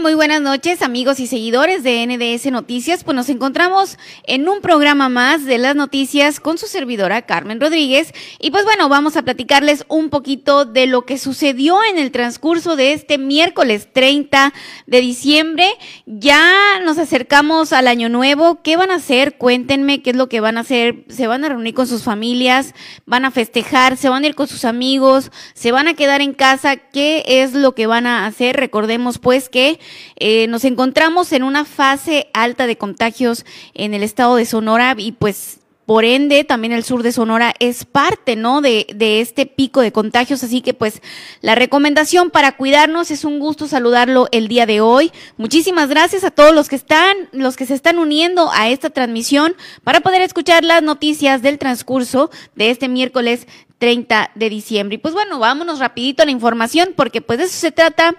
Muy buenas noches, amigos y seguidores de NDS Noticias. Pues nos encontramos en un programa más de las noticias con su servidora Carmen Rodríguez. Y pues bueno, vamos a platicarles un poquito de lo que sucedió en el transcurso de este miércoles 30 de diciembre. Ya nos acercamos al año nuevo. ¿Qué van a hacer? Cuéntenme qué es lo que van a hacer. ¿Se van a reunir con sus familias? ¿Van a festejar? ¿Se van a ir con sus amigos? ¿Se van a quedar en casa? ¿Qué es lo que van a hacer? Recordemos pues que eh, nos encontramos en una fase alta de contagios en el estado de Sonora y pues por ende, también el sur de Sonora es parte, ¿no? De, de, este pico de contagios. Así que, pues, la recomendación para cuidarnos es un gusto saludarlo el día de hoy. Muchísimas gracias a todos los que están, los que se están uniendo a esta transmisión para poder escuchar las noticias del transcurso de este miércoles 30 de diciembre. Y pues bueno, vámonos rapidito a la información porque pues de eso se trata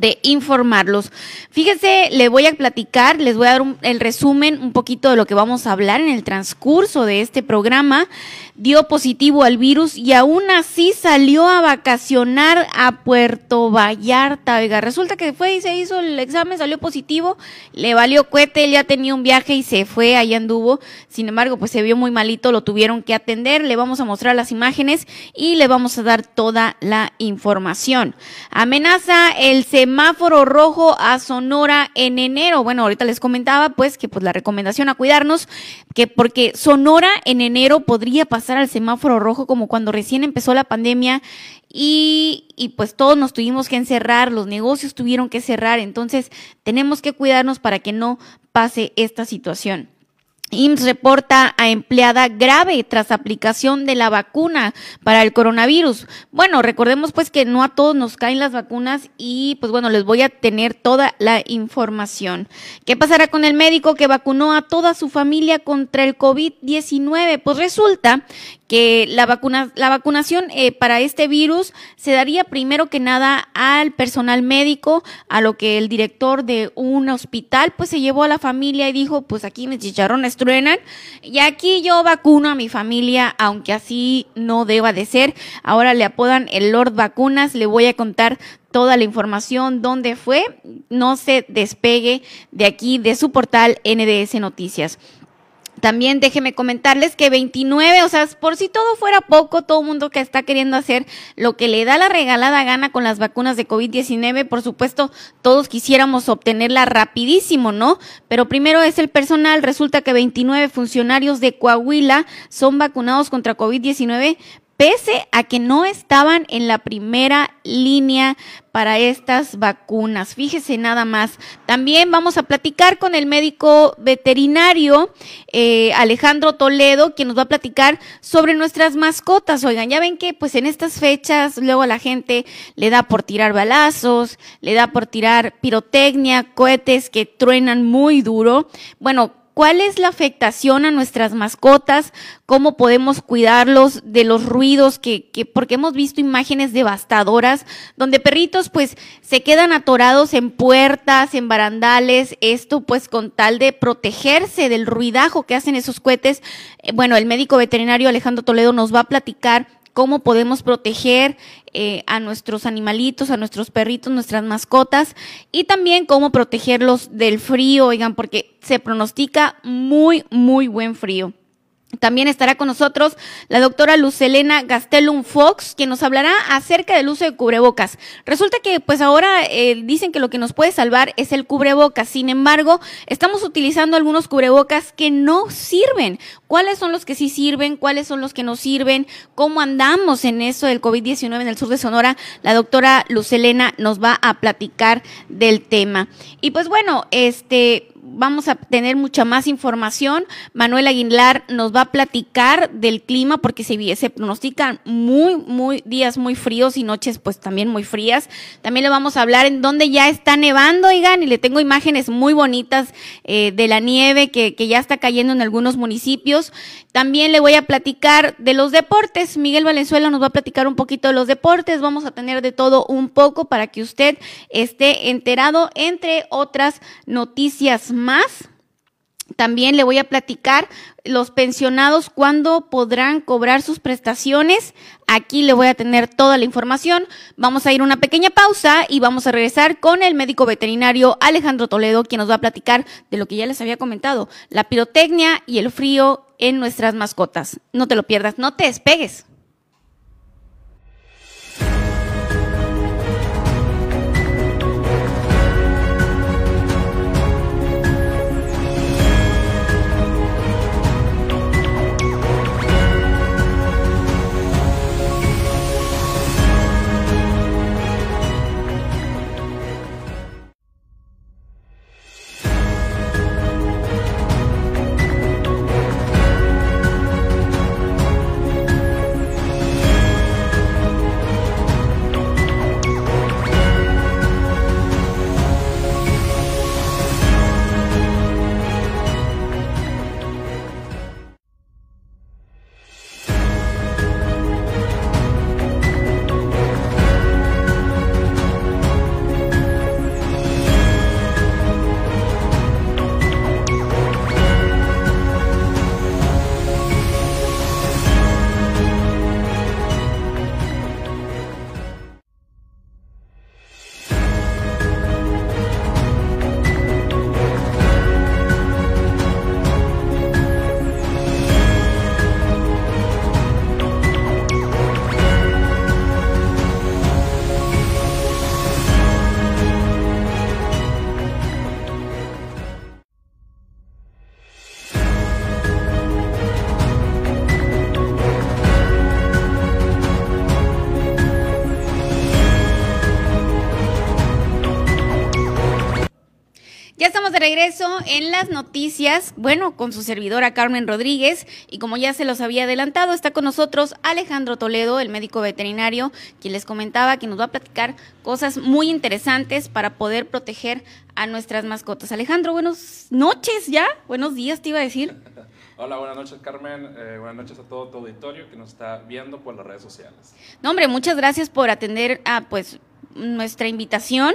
de informarlos. Fíjense, le voy a platicar, les voy a dar el resumen un poquito de lo que vamos a hablar en el transcurso de este programa. Dio positivo al virus y aún así salió a vacacionar a Puerto Vallarta. Oiga, resulta que fue y se hizo el examen, salió positivo, le valió cohete, él ya tenía un viaje y se fue, ahí anduvo. Sin embargo, pues se vio muy malito, lo tuvieron que atender. Le vamos a mostrar las imágenes y le vamos a dar toda la información. Amenaza el semáforo rojo a Sonora en enero. Bueno, ahorita les comentaba pues que pues la recomendación a cuidarnos, que porque Sonora en enero podría pasar al semáforo rojo como cuando recién empezó la pandemia y, y, pues todos nos tuvimos que encerrar, los negocios tuvieron que cerrar, entonces tenemos que cuidarnos para que no pase esta situación. IMSS reporta a empleada grave tras aplicación de la vacuna para el coronavirus. Bueno, recordemos pues que no a todos nos caen las vacunas y pues bueno, les voy a tener toda la información. ¿Qué pasará con el médico que vacunó a toda su familia contra el COVID-19? Pues resulta que la, vacuna, la vacunación eh, para este virus se daría primero que nada al personal médico, a lo que el director de un hospital pues se llevó a la familia y dijo, pues aquí mis chicharrones truenan y aquí yo vacuno a mi familia, aunque así no deba de ser. Ahora le apodan el Lord Vacunas, le voy a contar toda la información, dónde fue, no se despegue de aquí, de su portal NDS Noticias. También déjeme comentarles que 29, o sea, por si todo fuera poco, todo mundo que está queriendo hacer lo que le da la regalada gana con las vacunas de COVID-19, por supuesto, todos quisiéramos obtenerla rapidísimo, ¿no? Pero primero es el personal, resulta que 29 funcionarios de Coahuila son vacunados contra COVID-19, pese a que no estaban en la primera línea para estas vacunas. Fíjese nada más. También vamos a platicar con el médico veterinario eh, Alejandro Toledo, quien nos va a platicar sobre nuestras mascotas. Oigan, ya ven que pues en estas fechas luego a la gente le da por tirar balazos, le da por tirar pirotecnia, cohetes que truenan muy duro. Bueno, cuál es la afectación a nuestras mascotas, cómo podemos cuidarlos de los ruidos que, que, porque hemos visto imágenes devastadoras donde perritos pues se quedan atorados en puertas, en barandales, esto pues con tal de protegerse del ruidajo que hacen esos cohetes. Eh, bueno, el médico veterinario Alejandro Toledo nos va a platicar cómo podemos proteger eh, a nuestros animalitos, a nuestros perritos, nuestras mascotas y también cómo protegerlos del frío, oigan, porque se pronostica muy, muy buen frío. También estará con nosotros la doctora Lucelena Gastelum Fox, quien nos hablará acerca del uso de cubrebocas. Resulta que pues ahora eh, dicen que lo que nos puede salvar es el cubrebocas. Sin embargo, estamos utilizando algunos cubrebocas que no sirven. ¿Cuáles son los que sí sirven? ¿Cuáles son los que no sirven? ¿Cómo andamos en eso del COVID-19 en el sur de Sonora? La doctora Lucelena nos va a platicar del tema. Y pues bueno, este vamos a tener mucha más información. Manuel Aguilar nos va a platicar del clima porque se, pronostican muy, muy días muy fríos y noches pues también muy frías. También le vamos a hablar en donde ya está nevando, oigan, y le tengo imágenes muy bonitas eh, de la nieve que, que ya está cayendo en algunos municipios. También le voy a platicar de los deportes. Miguel Valenzuela nos va a platicar un poquito de los deportes. Vamos a tener de todo un poco para que usted esté enterado, entre otras noticias más. También le voy a platicar los pensionados cuándo podrán cobrar sus prestaciones. Aquí le voy a tener toda la información. Vamos a ir una pequeña pausa y vamos a regresar con el médico veterinario Alejandro Toledo, quien nos va a platicar de lo que ya les había comentado, la pirotecnia y el frío en nuestras mascotas. No te lo pierdas, no te despegues. Regreso en las noticias, bueno, con su servidora Carmen Rodríguez y como ya se los había adelantado, está con nosotros Alejandro Toledo, el médico veterinario, quien les comentaba que nos va a platicar cosas muy interesantes para poder proteger a nuestras mascotas. Alejandro, buenas noches ya, buenos días te iba a decir. Hola, buenas noches Carmen, eh, buenas noches a todo tu auditorio que nos está viendo por las redes sociales. No, hombre, muchas gracias por atender a pues nuestra invitación,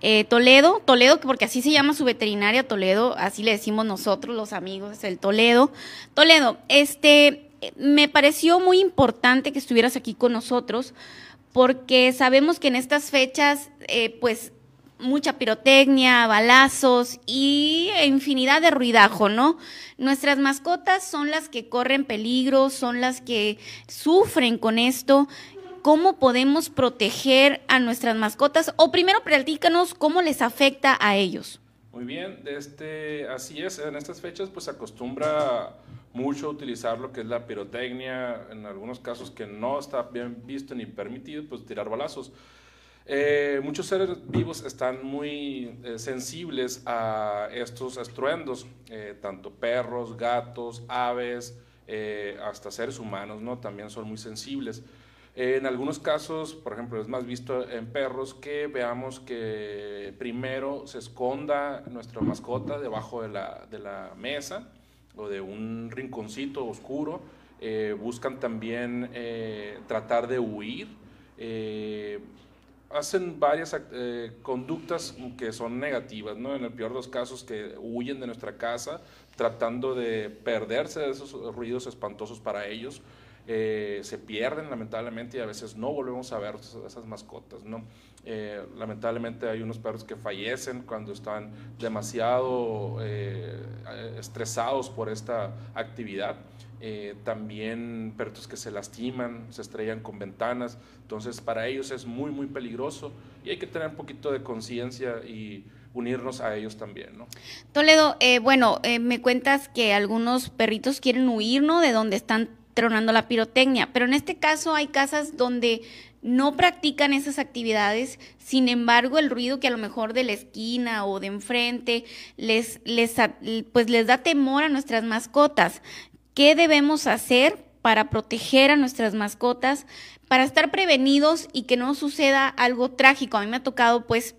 eh, Toledo, Toledo, porque así se llama su veterinaria, Toledo, así le decimos nosotros los amigos, el Toledo. Toledo, este, me pareció muy importante que estuvieras aquí con nosotros, porque sabemos que en estas fechas, eh, pues, mucha pirotecnia, balazos y infinidad de ruidajo, ¿no? Nuestras mascotas son las que corren peligro, son las que sufren con esto cómo podemos proteger a nuestras mascotas o primero platícanos cómo les afecta a ellos. Muy bien, este, así es, en estas fechas pues acostumbra mucho utilizar lo que es la pirotecnia, en algunos casos que no está bien visto ni permitido, pues tirar balazos. Eh, muchos seres vivos están muy eh, sensibles a estos estruendos, eh, tanto perros, gatos, aves, hasta seres humanos, ¿no? También son muy sensibles. En algunos casos, por ejemplo, es más visto en perros que veamos que primero se esconda nuestra mascota debajo de la, mesa o de un rinconcito oscuro. Eh, buscan también eh, tratar de huir. Eh, hacen varias conductas que son negativas, ¿no? En el peor de los casos que huyen de nuestra casa tratando de perderse de esos ruidos espantosos para ellos eh, se pierden lamentablemente y a veces no volvemos a ver esas mascotas, ¿no? Eh, lamentablemente hay unos perros que fallecen cuando están demasiado eh, estresados por esta actividad. también perros que se lastiman, se estrellan con ventanas, entonces para ellos es muy muy peligroso y hay que tener un poquito de conciencia y unirnos a ellos también, ¿no? Toledo, bueno, me cuentas que algunos perritos quieren huir, ¿no? De donde están tronando la pirotecnia, pero en este caso hay casas donde no practican esas actividades, sin embargo el ruido que a lo mejor de la esquina o de enfrente les, les, pues les da temor a nuestras mascotas. ¿Qué debemos hacer para proteger a nuestras mascotas, para estar prevenidos y que no suceda algo trágico? A mí me ha tocado pues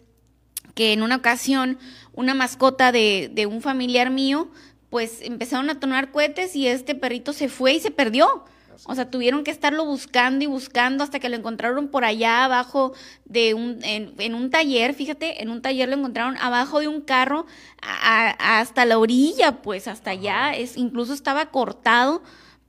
que en una ocasión una mascota de, de un familiar mío pues empezaron a tonar cohetes y este perrito se fue y se perdió. O sea, tuvieron que estarlo buscando y buscando hasta que lo encontraron por allá abajo de un, en, un taller, fíjate, en un taller lo encontraron abajo de un carro hasta la orilla, pues hasta allá, es, incluso estaba cortado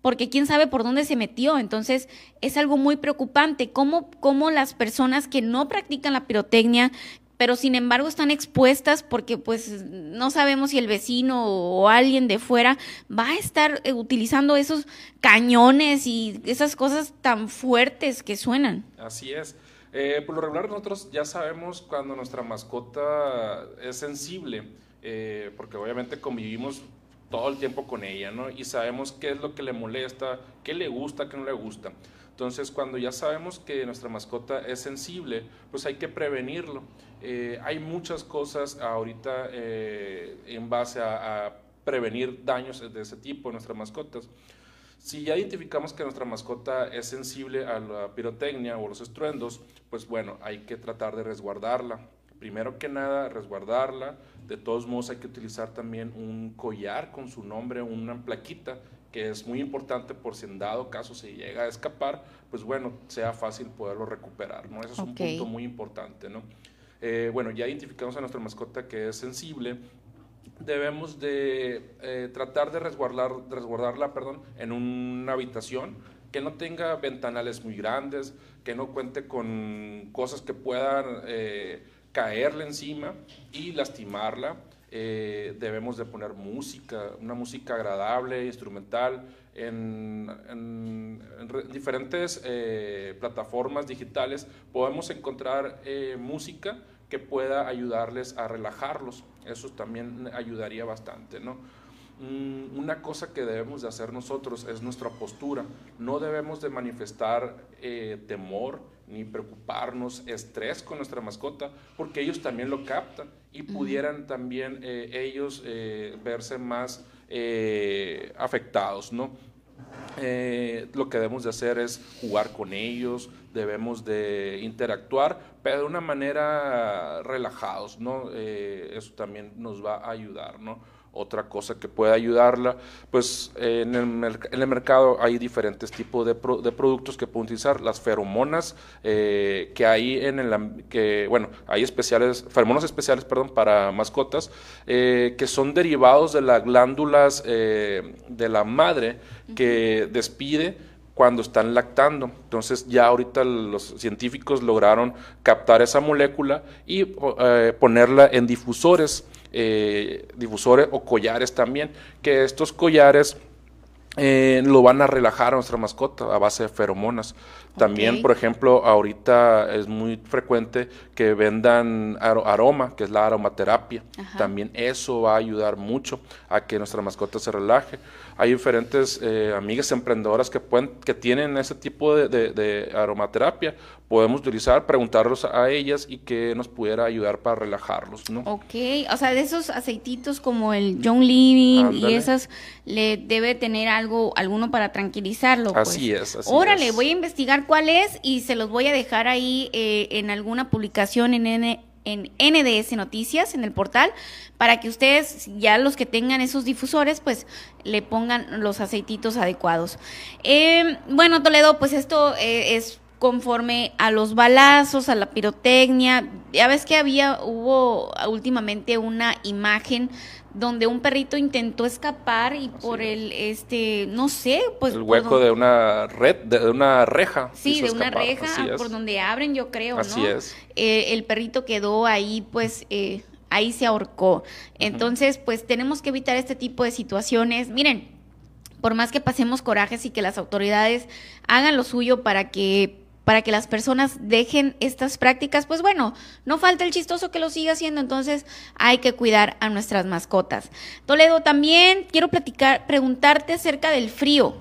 porque quién sabe por dónde se metió. Entonces, es algo muy preocupante. ¿Cómo, cómo las personas que no practican la pirotecnia, pero sin embargo están expuestas porque pues no sabemos si el vecino o alguien de fuera va a estar eh, utilizando esos cañones y esas cosas tan fuertes que suenan. Así es. Eh, por lo regular nosotros ya sabemos cuando nuestra mascota es sensible, eh, porque obviamente convivimos todo el tiempo con ella, ¿no? Y sabemos qué es lo que le molesta, qué le gusta, qué no le gusta. Entonces, cuando ya sabemos que nuestra mascota es sensible, pues hay que prevenirlo. Eh, hay muchas cosas ahorita eh, en base a, prevenir daños de ese tipo en nuestras mascotas. Si ya identificamos que nuestra mascota es sensible a la pirotecnia o los estruendos, pues bueno, hay que tratar de resguardarla. Primero que nada, resguardarla. De todos modos, hay que utilizar también un collar con su nombre, una plaquita, que es muy importante por si en dado caso se llega a escapar, pues bueno, sea fácil poderlo recuperar, ¿no? Ese es un punto muy importante, ¿no? Eh, bueno, ya identificamos a nuestra mascota que es sensible, debemos de eh, tratar de resguardar, resguardarla perdón, en una habitación que no tenga ventanales muy grandes, que no cuente con cosas que puedan eh, caerle encima y lastimarla. Debemos de poner música, una música agradable, instrumental, en, en, diferentes plataformas digitales podemos encontrar música que pueda ayudarles a relajarlos. Eso también ayudaría bastante, ¿no? Mm, una cosa que debemos de hacer nosotros es nuestra postura. No debemos de manifestar eh, temor ni preocuparnos, estrés con nuestra mascota, porque ellos también lo captan y pudieran también eh, ellos eh, verse más afectados, ¿no? Eh, lo que debemos de hacer es jugar con ellos, debemos de interactuar, pero de una manera relajados, ¿no? Eh, eso también nos va a ayudar, ¿no? Otra cosa que puede ayudarla, pues en, el, en, el, mercado hay diferentes tipos de, de, productos que pueden utilizar. Las feromonas eh, que hay en el, que, bueno, hay especiales, feromonas especiales, perdón, para mascotas, eh, que son derivados de las glándulas eh, de la madre que despide cuando están lactando. Entonces ya ahorita los científicos lograron captar esa molécula y ponerla en difusores eh, difusores o collares también, que estos collares eh, lo van a relajar a nuestra mascota a base de feromonas. También, por ejemplo, ahorita es muy frecuente que vendan aroma, que es la aromaterapia. También eso va a ayudar mucho a que nuestra mascota se relaje. Hay diferentes eh, amigas emprendedoras que, pueden, que tienen ese tipo de, aromaterapia. Podemos utilizar, preguntarlos a ellas y que nos pudiera ayudar para relajarlos, ¿no? Ok, o sea, de esos aceititos como el John Living y esas, le debe tener algo, alguno para tranquilizarlo. Pues. Así es, así Órale, voy a investigar cuál es y se los voy a dejar ahí eh, en alguna publicación en, en NDS Noticias, en el portal, para que ustedes, ya los que tengan esos difusores, pues le pongan los aceititos adecuados. Em, bueno, Toledo, pues esto eh, es conforme a los balazos, a la pirotecnia. Ya ves que había, hubo últimamente una imagen donde un perrito intentó escapar y por el este no sé pues el hueco de una red de una reja sí de una reja por donde abren yo creo así es. Eh, el perrito quedó ahí pues eh, ahí se ahorcó. Entonces pues tenemos que evitar este tipo de situaciones. Miren por más que pasemos corajes y que las autoridades hagan lo suyo para que para que las personas dejen estas prácticas, pues bueno, no falta el chistoso que lo siga haciendo, entonces hay que cuidar a nuestras mascotas. Toledo, también quiero platicar, preguntarte acerca del frío,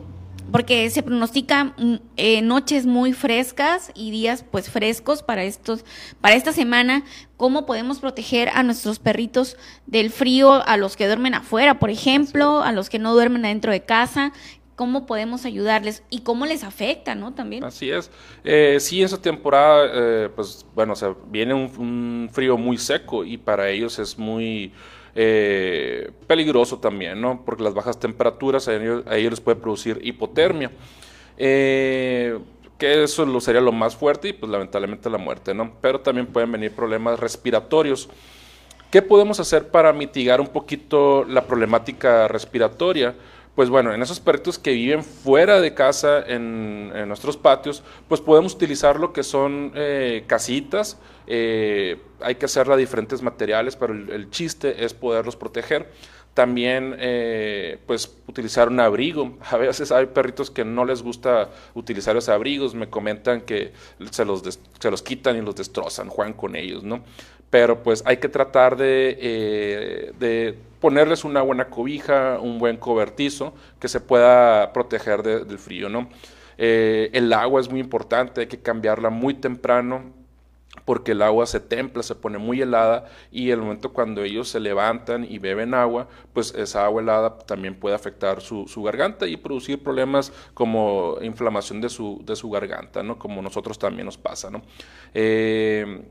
porque se pronostican mm, eh, noches muy frescas y días pues frescos para estos, para esta semana. ¿Cómo podemos proteger a nuestros perritos del frío, a los que duermen afuera, por ejemplo, a los que no duermen adentro de casa? Cómo podemos ayudarles y cómo les afecta, ¿no? También. Así es. Eh, sí, esa temporada, eh, pues bueno, o viene un, frío muy seco y para ellos es muy eh, peligroso también, ¿no? Porque las bajas temperaturas a ellos, les puede producir hipotermia. Eh, que eso lo sería lo más fuerte y pues lamentablemente la muerte, ¿no? Pero también pueden venir problemas respiratorios. ¿Qué podemos hacer para mitigar un poquito la problemática respiratoria? Pues bueno, en esos perritos que viven fuera de casa, en, nuestros patios, pues podemos utilizar lo que son eh, casitas, eh, hay que hacerla de diferentes materiales, pero el chiste es poderlos proteger. También, eh, pues, utilizar un abrigo. A veces hay perritos que no les gusta utilizar esos abrigos, me comentan que se los, se los quitan y los destrozan, juegan con ellos, ¿no? Pero pues hay que tratar de, eh, de ponerles una buena cobija, un buen cobertizo que se pueda proteger del frío, ¿no? Eh, el agua es muy importante, hay que cambiarla muy temprano porque el agua se templa, se pone muy helada y el momento cuando ellos se levantan y beben agua, pues esa agua helada también puede afectar su, garganta y producir problemas como inflamación de su, de su garganta, ¿no? Como nosotros también nos pasa, ¿no? Eh,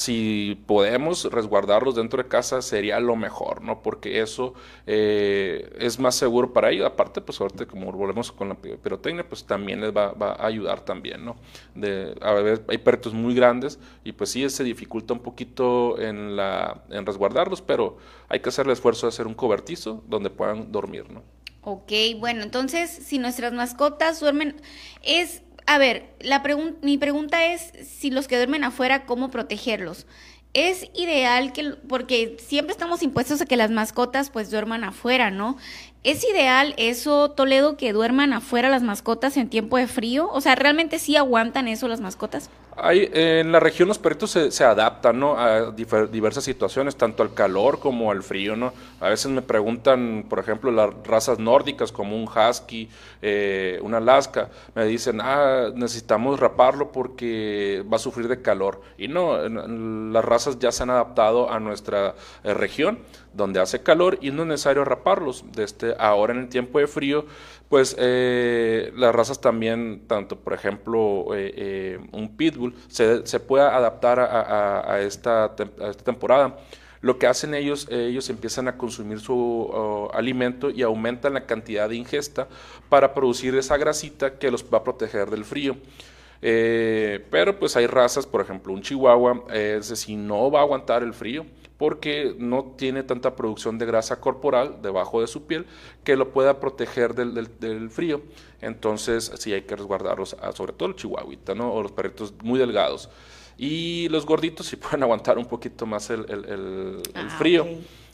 si podemos resguardarlos dentro de casa sería lo mejor, ¿no? Porque eso eh, es más seguro para ellos. Aparte, pues ahorita como volvemos con la pirotecnia, pues también les va, a ayudar también, ¿no? De, a ver, hay perritos muy grandes y pues sí se dificulta un poquito en, la, en resguardarlos, pero hay que hacer el esfuerzo de hacer un cobertizo donde puedan dormir, ¿no? Ok, bueno, entonces si nuestras mascotas duermen, es a ver, la mi pregunta es si los que duermen afuera, ¿cómo protegerlos? Es ideal que, porque siempre estamos impuestos a que las mascotas pues duerman afuera, ¿no? ¿Es ideal eso, Toledo, que duerman afuera las mascotas en tiempo de frío? O sea, ¿realmente sí aguantan eso las mascotas? Hay, en la región los perritos se, adaptan ¿no? a diversas situaciones, tanto al calor como al frío. ¿no? A veces me preguntan, por ejemplo, las razas nórdicas como un husky, eh, un alaska, me dicen, ah, necesitamos raparlo porque va a sufrir de calor. Y no, las razas ya se han adaptado a nuestra eh, región donde hace calor y no es necesario raparlos. Desde ahora en el tiempo de frío, pues eh, las razas también, tanto por ejemplo eh, eh, un pitbull, se, se adaptar a, esta, temporada. Lo que hacen ellos, ellos empiezan a consumir su alimento y aumentan la cantidad de ingesta para producir esa grasita que los va a proteger del frío. pero pues hay razas, por ejemplo un chihuahua, ese si no va a aguantar el frío, porque no tiene tanta producción de grasa corporal debajo de su piel que lo pueda proteger del, frío. Entonces, sí hay que resguardarlos, sobre todo el chihuahuita, ¿no? O los perritos muy delgados. Y los gorditos sí pueden aguantar un poquito más el, ah, frío.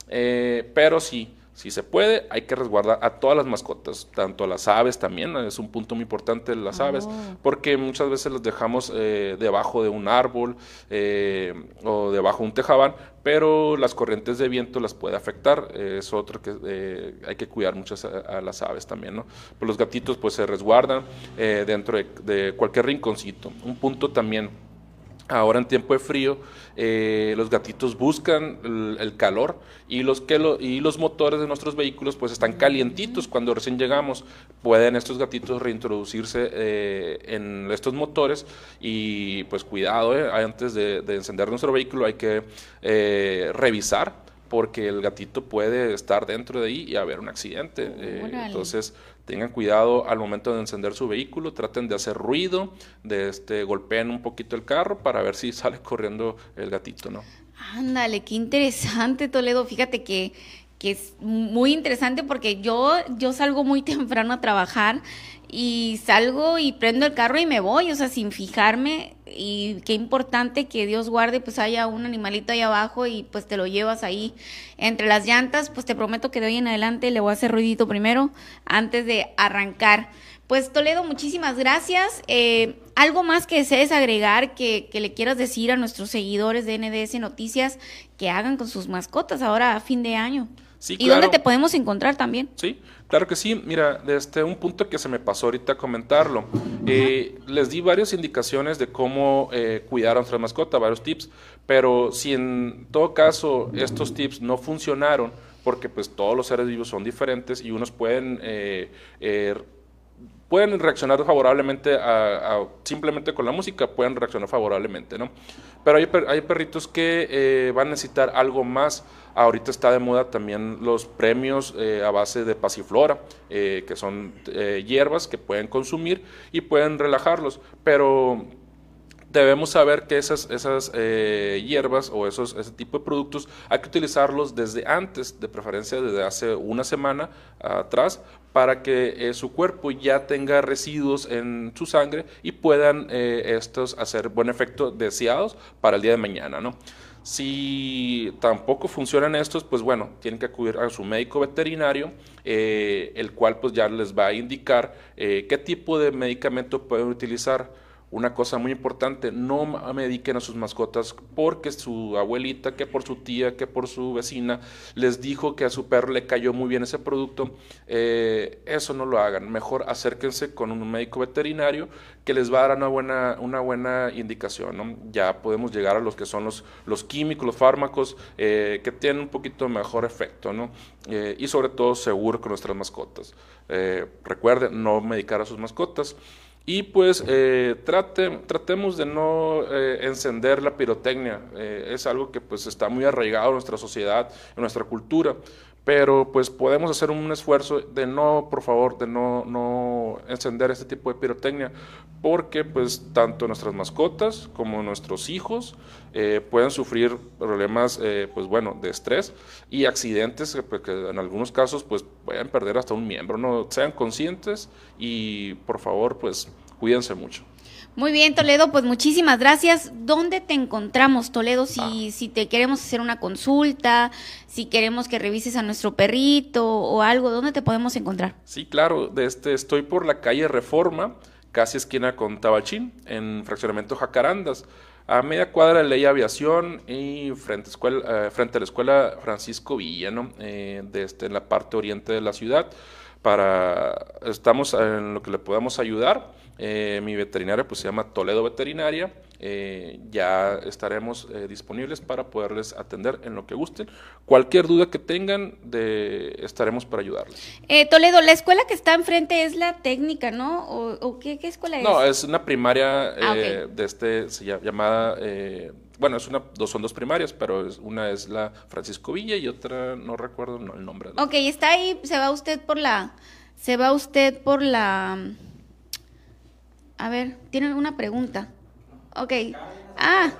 Eh, pero sí, si se puede, hay que resguardar a todas las mascotas, tanto a las aves también, es un punto muy importante las aves, oh. porque muchas veces las dejamos eh, debajo de un árbol eh, o debajo de un tejabán, pero las corrientes de viento las puede afectar, es otro que eh, hay que cuidar mucho a, las aves también, ¿no? Pues los gatitos pues se resguardan dentro de, de cualquier rinconcito. Un punto también Ahora en tiempo de frío, eh, los gatitos buscan el, calor y los, que y los motores de nuestros vehículos pues están calientitos cuando recién llegamos. Pueden estos gatitos reintroducirse eh, en estos motores y pues cuidado, eh, antes de, encender nuestro vehículo hay que revisar porque el gatito puede estar dentro de ahí y haber un accidente. entonces, tengan cuidado al momento de encender su vehículo, traten de hacer ruido, de este, golpeen un poquito el carro para ver si sale corriendo el gatito, ¿no? Ándale, qué interesante, Toledo. Fíjate que, que es muy interesante porque yo, yo salgo muy temprano a trabajar y salgo y prendo el carro y me voy, o sea, sin fijarme y qué importante que Dios guarde, pues haya un animalito ahí abajo y pues te lo llevas ahí entre las llantas, pues te prometo que de hoy en adelante le voy a hacer ruidito primero antes de arrancar. Pues Toledo, muchísimas gracias. Eh, ¿Algo más que desees agregar que, que, le quieras decir a nuestros seguidores de NDS Noticias que hagan con sus mascotas ahora a fin de año? Sí, ¿Y dónde te podemos encontrar también? Sí, Claro que sí, mira, desde un punto que se me pasó ahorita a comentarlo, eh, les di varias indicaciones de cómo eh, cuidar a nuestra mascota, varios tips, pero si en todo caso estos tips no funcionaron, porque pues todos los seres vivos son diferentes y unos pueden eh, pueden reaccionar favorablemente a, simplemente con la música, pueden reaccionar favorablemente, ¿no? Pero hay, hay perritos que eh, van a necesitar algo más. Ahorita está de moda también los premios eh, a base de pasiflora, eh, que son hierbas que pueden consumir y pueden relajarlos, pero debemos saber que esas, esas eh, hierbas o esos, ese tipo de productos hay que utilizarlos desde antes, de preferencia desde hace una semana atrás, para que eh, su cuerpo ya tenga residuos en su sangre y puedan eh, estos hacer buen efecto deseados para el día de mañana, ¿no? Si tampoco funcionan estos, pues bueno, tienen que acudir a su médico veterinario, el cual pues ya les va a indicar qué tipo de medicamento pueden utilizar una cosa muy importante, no mediquen a sus mascotas porque su abuelita, que por su tía, que por su vecina, les dijo que a su perro le cayó muy bien ese producto. Eh, eso no lo hagan. Mejor acérquense con un médico veterinario que les va a dar una buena, una buena indicación. Ya podemos llegar a los que son los, los químicos, los fármacos, eh, que tienen un poquito mejor efecto. Eh, y sobre todo seguro con nuestras mascotas. recuerden, no medicar a sus mascotas. Y pues eh, trate, tratemos de no eh, encender la pirotecnia. Eh, es algo que pues está muy arraigado en nuestra sociedad, en nuestra cultura. Pero pues podemos hacer un esfuerzo de no, por favor, de no, no encender este tipo de pirotecnia. Porque pues tanto nuestras mascotas como nuestros hijos pueden sufrir problemas pues bueno, de estrés y accidentes pues, que, en algunos casos pues pueden perder hasta un miembro. No sean conscientes y por favor pues Cuídense mucho. Muy bien, Toledo, pues muchísimas gracias. ¿Dónde te encontramos, Toledo? Si, ah. si te queremos hacer una consulta, si queremos que revises a nuestro perrito o algo, ¿dónde te podemos encontrar? Sí, claro, de este, estoy por la calle Reforma, casi esquina con Tabachín, en fraccionamiento Jacarandas, a media cuadra de Ley Aviación y frente, escuela, eh, frente a la escuela Francisco Villa, ¿no? Eh, de este, en la parte oriente de la ciudad. Para, estamos en lo que le podamos ayudar eh, mi veterinaria pues se llama Toledo Veterinaria. Eh, ya estaremos eh, disponibles para poderles atender en lo que gusten. Cualquier duda que tengan, de, estaremos para ayudarles. Toledo, la escuela que está enfrente es la técnica, ¿no? ¿O, qué, escuela es? No, es una primaria ah, de este, se llamada, bueno, es una, dos, son dos primarias, pero una es la Francisco Villa y otra no recuerdo el nombre. Ok, está ahí, se va usted por la, se va usted por la a ver, tienen una pregunta. Ok. Ah,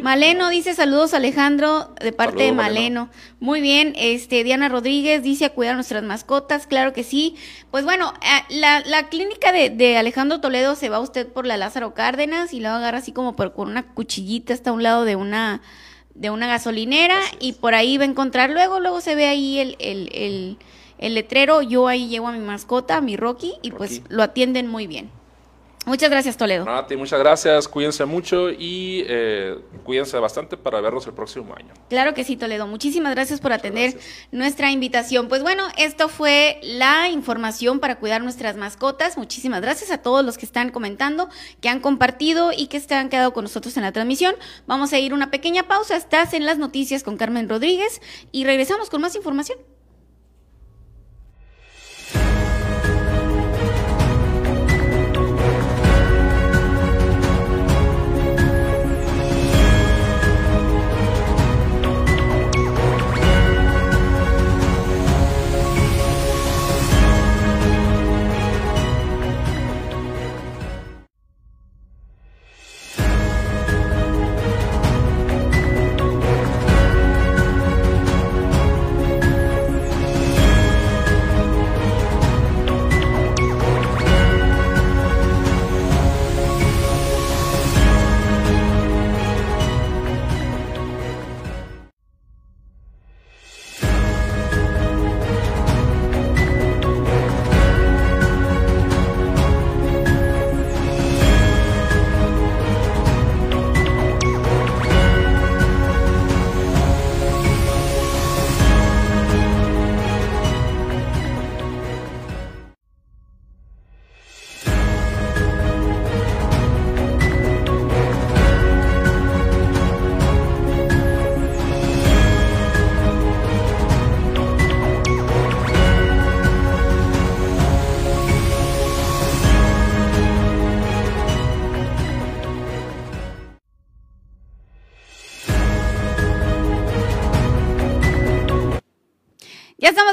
Maleno dice saludos Alejandro de parte de Maleno. Muy bien, este Diana Rodríguez dice a cuidar nuestras mascotas, claro que sí. Pues bueno, eh, la, la clínica de, de, Alejandro Toledo se va usted por la Lázaro Cárdenas y lo agarra así como por, con una cuchillita hasta un lado de una de una gasolinera y por ahí va a encontrar luego, luego se ve ahí el, el, el, el letrero, yo ahí llevo a mi mascota, a mi Rocky, y pues lo atienden muy bien. Muchas gracias, Toledo. Nati, muchas gracias. Cuídense mucho y eh, cuídense bastante para vernos el próximo año. Claro que sí, Toledo. Muchísimas gracias por atender nuestra invitación. Pues bueno, esto fue la información para cuidar nuestras mascotas. Muchísimas gracias a todos los que están comentando, que han compartido y que se han quedado con nosotros en la transmisión. Vamos a ir una pequeña pausa. Estás en las noticias con Carmen Rodríguez y regresamos con más información.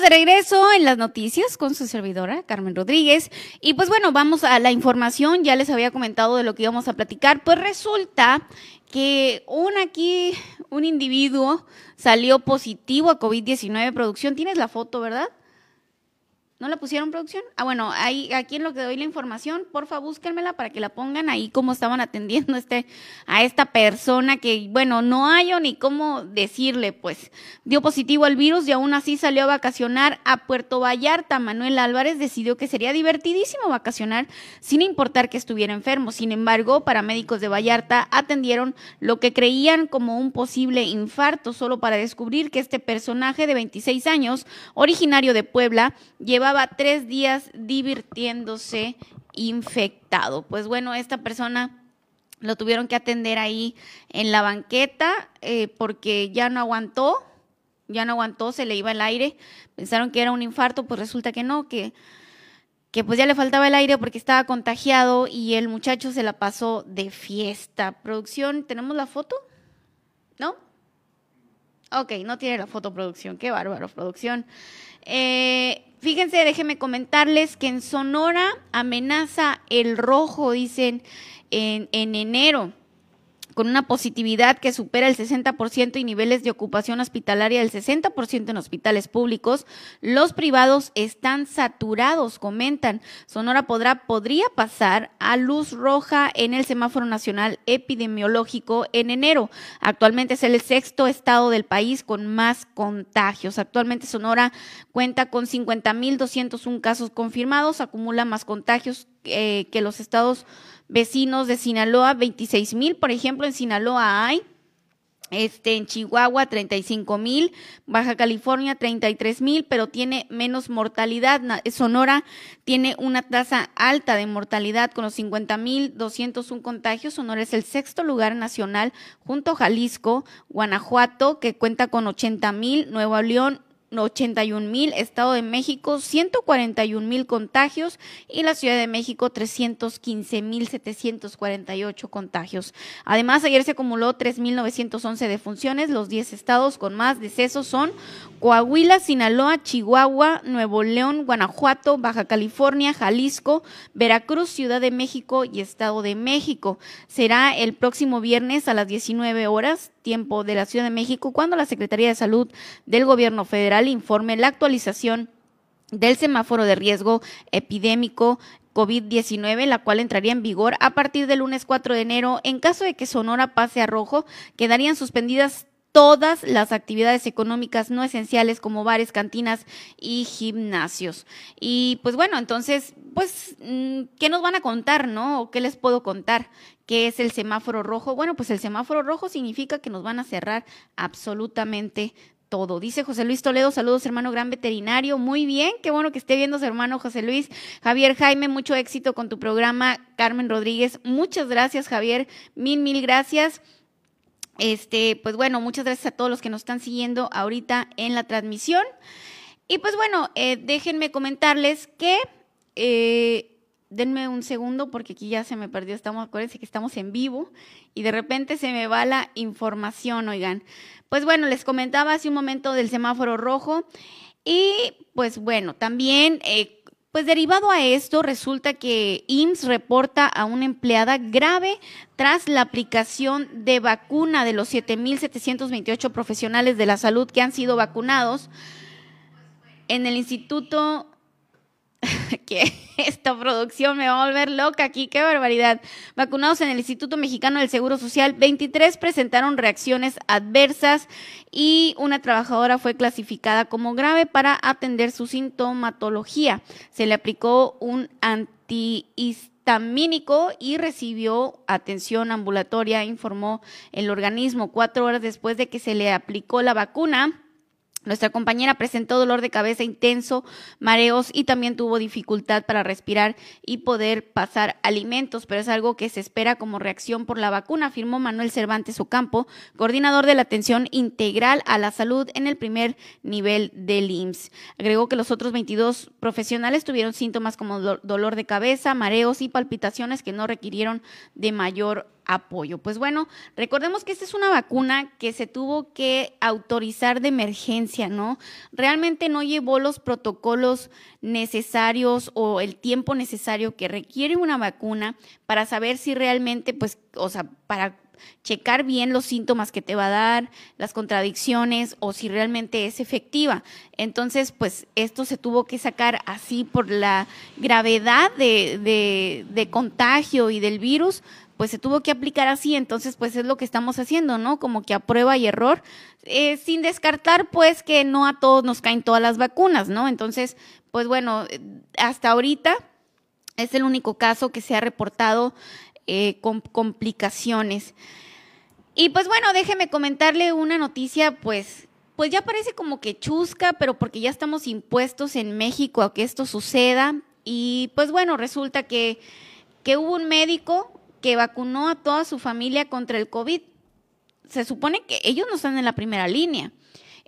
De regreso en las noticias con su servidora, Carmen Rodríguez. Y pues bueno, vamos a la información. Ya les había comentado de lo que íbamos a platicar. Pues resulta que un aquí, un individuo salió positivo a COVID-19 producción. Tienes la foto, ¿verdad? ¿No la pusieron producción? Ah, bueno, ahí, aquí en lo que doy la información, porfa, búsquenmela para que la pongan ahí cómo estaban atendiendo este, a esta persona que, bueno, no hay ni cómo decirle, pues, dio positivo al virus y aún así salió a vacacionar a Puerto Vallarta. Manuel Álvarez decidió que sería divertidísimo vacacionar sin importar que estuviera enfermo. Sin embargo, paramédicos de Vallarta atendieron lo que creían como un posible infarto, solo para descubrir que este personaje de 26 años, originario de Puebla, lleva tres días divirtiéndose infectado. Pues bueno, esta persona lo tuvieron que atender ahí en la banqueta eh, porque ya no aguantó, ya no aguantó, se le iba el aire. Pensaron que era un infarto, pues resulta que no, que, que pues ya le faltaba el aire porque estaba contagiado y el muchacho se la pasó de fiesta. Producción, ¿tenemos la foto? ¿No? Ok, no tiene la foto producción, qué bárbaro producción. Eh, Fíjense, déjenme comentarles que en Sonora amenaza el rojo, dicen, en, en enero con una positividad que supera el 60% y niveles de ocupación hospitalaria del 60% en hospitales públicos, los privados están saturados, comentan. Sonora podrá, podría pasar a luz roja en el semáforo nacional epidemiológico en enero. Actualmente es el sexto estado del país con más contagios. Actualmente Sonora cuenta con 50.201 casos confirmados, acumula más contagios eh, que los estados vecinos de Sinaloa, 26 mil, por ejemplo, en Sinaloa hay, este, en Chihuahua 35 mil, Baja California 33 mil, pero tiene menos mortalidad. Sonora tiene una tasa alta de mortalidad con los 50 mil 201 contagios. Sonora es el sexto lugar nacional junto a Jalisco, Guanajuato, que cuenta con 80 mil, Nuevo León 81 mil, Estado de México 141 mil contagios y la Ciudad de México 315 mil 748 contagios. Además, ayer se acumuló 3.911 defunciones. Los 10 estados con más decesos son Coahuila, Sinaloa, Chihuahua, Nuevo León, Guanajuato, Baja California, Jalisco, Veracruz, Ciudad de México y Estado de México. Será el próximo viernes a las 19 horas tiempo de la Ciudad de México cuando la Secretaría de Salud del Gobierno Federal informe la actualización del semáforo de riesgo epidémico COVID-19, la cual entraría en vigor a partir del lunes 4 de enero. En caso de que Sonora pase a rojo, quedarían suspendidas todas las actividades económicas no esenciales como bares, cantinas y gimnasios. Y pues bueno, entonces, pues, mm, ¿qué nos van a contar, no? ¿O qué les puedo contar? ¿Qué es el semáforo rojo? Bueno, pues el semáforo rojo significa que nos van a cerrar absolutamente todo. Dice José Luis Toledo, saludos hermano gran veterinario, muy bien, qué bueno que esté viendo su hermano José Luis. Javier Jaime, mucho éxito con tu programa. Carmen Rodríguez, muchas gracias Javier, mil, mil gracias. Este, pues bueno, muchas gracias a todos los que nos están siguiendo ahorita en la transmisión. Y pues bueno, eh, déjenme comentarles que, eh, denme un segundo porque aquí ya se me perdió, estamos, acuérdense que estamos en vivo y de repente se me va la información, oigan. Pues bueno, les comentaba hace un momento del semáforo rojo y pues bueno, también... Eh, pues derivado a esto, resulta que IMSS reporta a una empleada grave tras la aplicación de vacuna de los 7.728 profesionales de la salud que han sido vacunados en el Instituto que esta producción me va a volver loca aquí, qué barbaridad. Vacunados en el Instituto Mexicano del Seguro Social, 23 presentaron reacciones adversas y una trabajadora fue clasificada como grave para atender su sintomatología. Se le aplicó un antihistamínico y recibió atención ambulatoria, informó el organismo cuatro horas después de que se le aplicó la vacuna. Nuestra compañera presentó dolor de cabeza intenso, mareos y también tuvo dificultad para respirar y poder pasar alimentos, pero es algo que se espera como reacción por la vacuna, afirmó Manuel Cervantes Ocampo, coordinador de la atención integral a la salud en el primer nivel del IMSS. Agregó que los otros 22 profesionales tuvieron síntomas como dolor de cabeza, mareos y palpitaciones que no requirieron de mayor apoyo. Pues bueno, recordemos que esta es una vacuna que se tuvo que autorizar de emergencia, ¿no? Realmente no llevó los protocolos necesarios o el tiempo necesario que requiere una vacuna para saber si realmente, pues, o sea, para checar bien los síntomas que te va a dar, las contradicciones o si realmente es efectiva. Entonces, pues esto se tuvo que sacar así por la gravedad de, de, contagio y del virus, pues se tuvo que aplicar así, entonces pues es lo que estamos haciendo, ¿no? Como que a prueba y error, eh, sin descartar pues que no a todos nos caen todas las vacunas, ¿no? Entonces, pues bueno, hasta ahorita es el único caso que se ha reportado eh, con complicaciones. Y pues bueno, déjeme comentarle una noticia, pues, pues ya parece como que chusca, pero porque ya estamos impuestos en México a que esto suceda. Y pues bueno, resulta que, que hubo un médico que vacunó a toda su familia contra el COVID. Se supone que ellos no están en la primera línea.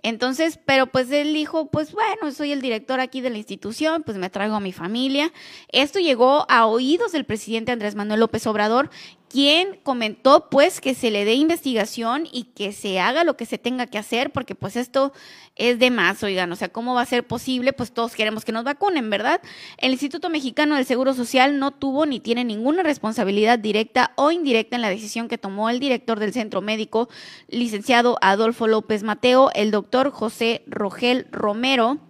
Entonces, pero pues él dijo, pues bueno, soy el director aquí de la institución, pues me traigo a mi familia. Esto llegó a oídos del presidente Andrés Manuel López Obrador quien comentó pues que se le dé investigación y que se haga lo que se tenga que hacer, porque pues esto es de más, oigan, o sea, ¿cómo va a ser posible? Pues todos queremos que nos vacunen, ¿verdad? El Instituto Mexicano del Seguro Social no tuvo ni tiene ninguna responsabilidad directa o indirecta en la decisión que tomó el director del centro médico, licenciado Adolfo López Mateo, el doctor José Rogel Romero,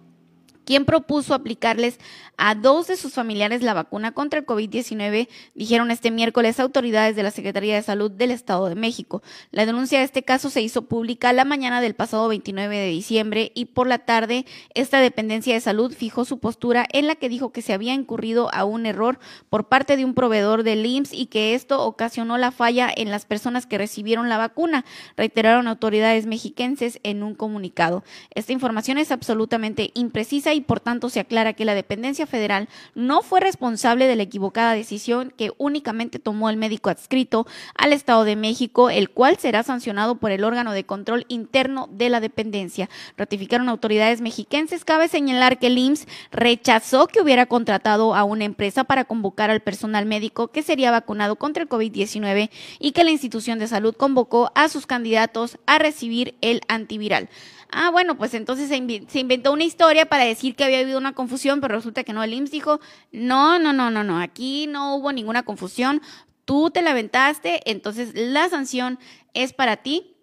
quien propuso aplicarles a dos de sus familiares la vacuna contra el COVID-19, dijeron este miércoles autoridades de la Secretaría de Salud del Estado de México. La denuncia de este caso se hizo pública la mañana del pasado 29 de diciembre y por la tarde esta dependencia de salud fijó su postura en la que dijo que se había incurrido a un error por parte de un proveedor del IMSS y que esto ocasionó la falla en las personas que recibieron la vacuna, reiteraron autoridades mexiquenses en un comunicado. Esta información es absolutamente imprecisa y por tanto se aclara que la dependencia federal no fue responsable de la equivocada decisión que únicamente tomó el médico adscrito al Estado de México, el cual será sancionado por el órgano de control interno de la dependencia. Ratificaron autoridades mexiquenses. Cabe señalar que el IMSS rechazó que hubiera contratado a una empresa para convocar al personal médico que sería vacunado contra el COVID-19 y que la institución de salud convocó a sus candidatos a recibir el antiviral. Ah, bueno, pues entonces se, inventó una historia para decir que había habido una confusión, pero resulta que no. El IMSS dijo, no, no, no, no, no, aquí no hubo ninguna confusión, tú te la aventaste, entonces la sanción es para ti.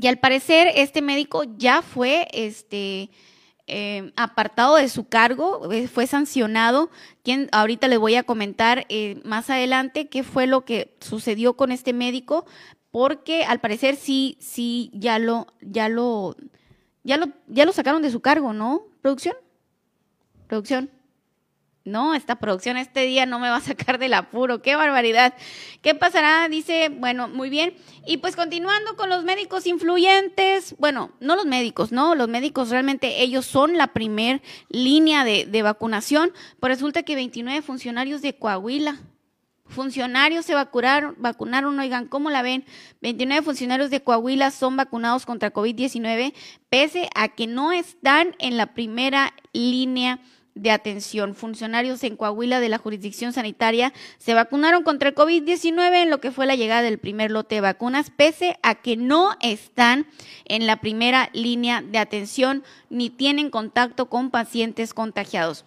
Y al parecer este médico ya fue, este, eh, apartado de su cargo, eh, fue sancionado. Quien ahorita les voy a comentar eh, más adelante qué fue lo que sucedió con este médico, porque al parecer sí, sí, ya lo, ya lo, ya lo, ya lo sacaron de su cargo, ¿no? ¿Producción? ¿Producción? No, esta producción este día no me va a sacar del apuro. ¡Qué barbaridad! ¿Qué pasará? Dice, bueno, muy bien. Y pues continuando con los médicos influyentes, bueno, no los médicos, ¿no? Los médicos realmente ellos son la primer línea de, de vacunación, pero resulta que 29 funcionarios de Coahuila Funcionarios se vacunaron, oigan, ¿cómo la ven? 29 funcionarios de Coahuila son vacunados contra COVID-19, pese a que no están en la primera línea de atención. Funcionarios en Coahuila de la jurisdicción sanitaria se vacunaron contra el COVID-19 en lo que fue la llegada del primer lote de vacunas, pese a que no están en la primera línea de atención ni tienen contacto con pacientes contagiados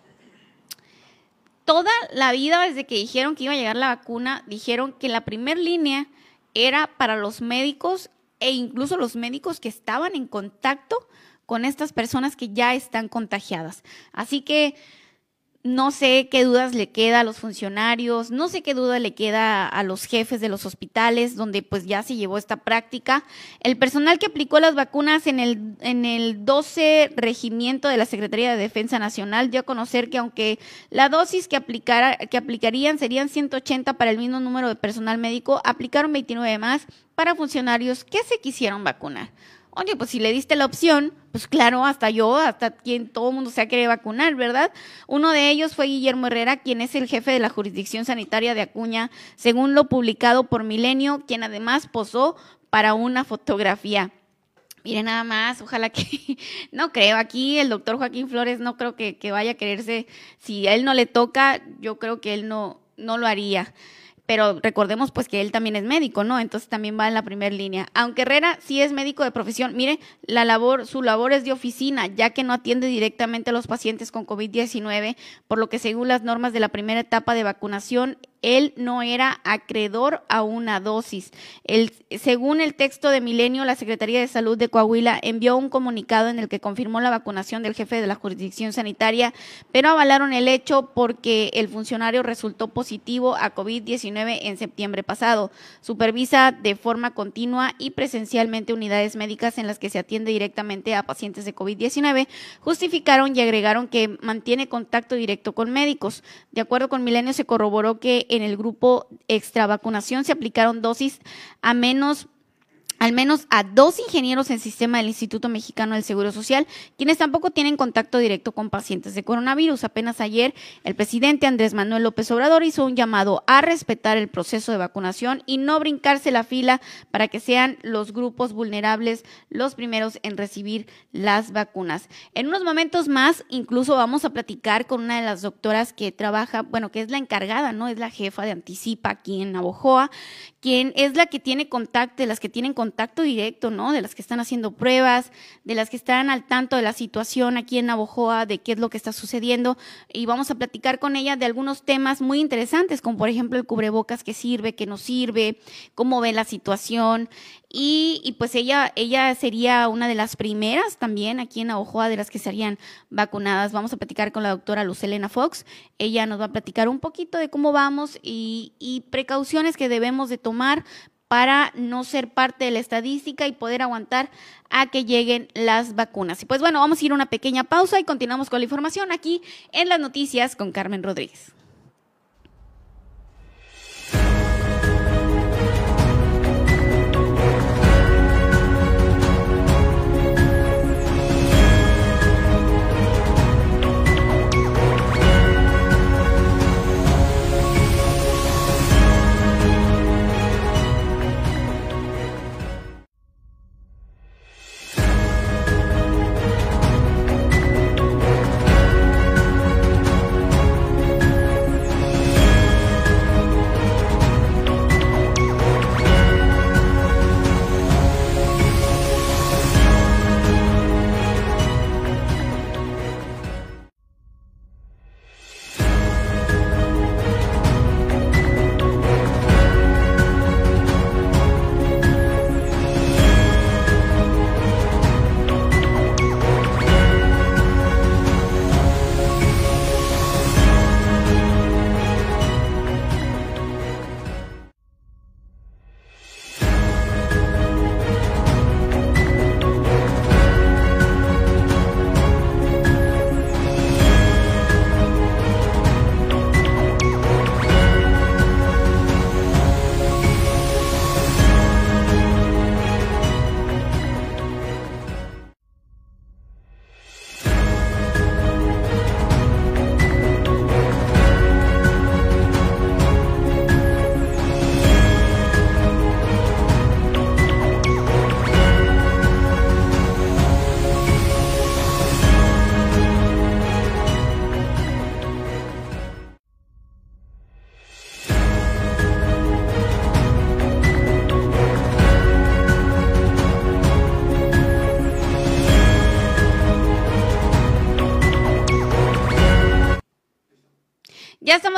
toda la vida, desde que dijeron que iba a llegar la vacuna, dijeron que la primera línea era para los médicos e incluso los médicos que estaban en contacto con estas personas que ya están contagiadas. Así que no sé qué dudas le queda a los funcionarios, no sé qué duda le queda a los jefes de los hospitales, donde pues ya se llevó esta práctica. El personal que aplicó las vacunas en el, en el 12 regimiento de la Secretaría de Defensa Nacional dio a conocer que aunque la dosis que, aplicara, que aplicarían serían 180 para el mismo número de personal médico, aplicaron 29 más para funcionarios que se quisieron vacunar. Oye, pues si le diste la opción, pues claro, hasta yo, hasta quien todo el mundo se ha querido vacunar, ¿verdad? Uno de ellos fue Guillermo Herrera, quien es el jefe de la jurisdicción sanitaria de Acuña, según lo publicado por Milenio, quien además posó para una fotografía. Miren nada más, ojalá que, no creo, aquí el doctor Joaquín Flores no creo que, que, vaya a quererse, si a él no le toca, yo creo que él no, no lo haría. Pero recordemos pues que él también es médico, ¿no? Entonces también va en la primera línea. Aunque Herrera sí es médico de profesión, mire, la labor, su labor es de oficina, ya que no atiende directamente a los pacientes con COVID-19, por lo que según las normas de la primera etapa de vacunación, él no era acreedor a una dosis. El, según el texto de Milenio, la Secretaría de Salud de Coahuila envió un comunicado en el que confirmó la vacunación del jefe de la jurisdicción sanitaria, pero avalaron el hecho porque el funcionario resultó positivo a COVID-19 en septiembre pasado. Supervisa de forma continua y presencialmente unidades médicas en las que se atiende directamente a pacientes de COVID-19. Justificaron y agregaron que mantiene contacto directo con médicos. De acuerdo con Milenio, se corroboró que en el grupo extra vacunación se aplicaron dosis a menos al menos a dos ingenieros en sistema del Instituto Mexicano del Seguro Social, quienes tampoco tienen contacto directo con pacientes de coronavirus. Apenas ayer, el presidente Andrés Manuel López Obrador hizo un llamado a respetar el proceso de vacunación y no brincarse la fila para que sean los grupos vulnerables los primeros en recibir las vacunas. En unos momentos más, incluso vamos a platicar con una de las doctoras que trabaja, bueno, que es la encargada, ¿no? Es la jefa de Anticipa aquí en Navojoa, quien es la que tiene contacto, las que tienen contacto directo, ¿no? De las que están haciendo pruebas, de las que están al tanto de la situación aquí en Navojoa, de qué es lo que está sucediendo. Y vamos a platicar con ella de algunos temas muy interesantes, como por ejemplo el cubrebocas que sirve, que no sirve, cómo ve la situación. Y, pues ella, ella sería una de las primeras también aquí en Navojoa de las que serían vacunadas. Vamos a platicar con la doctora Lucelena Fox. Ella nos va a platicar un poquito de cómo vamos y, y precauciones que debemos de tomar para no ser parte de la estadística y poder aguantar a que lleguen las vacunas. Y pues bueno, vamos a ir a una pequeña pausa y continuamos con la información aquí en las noticias con Carmen Rodríguez.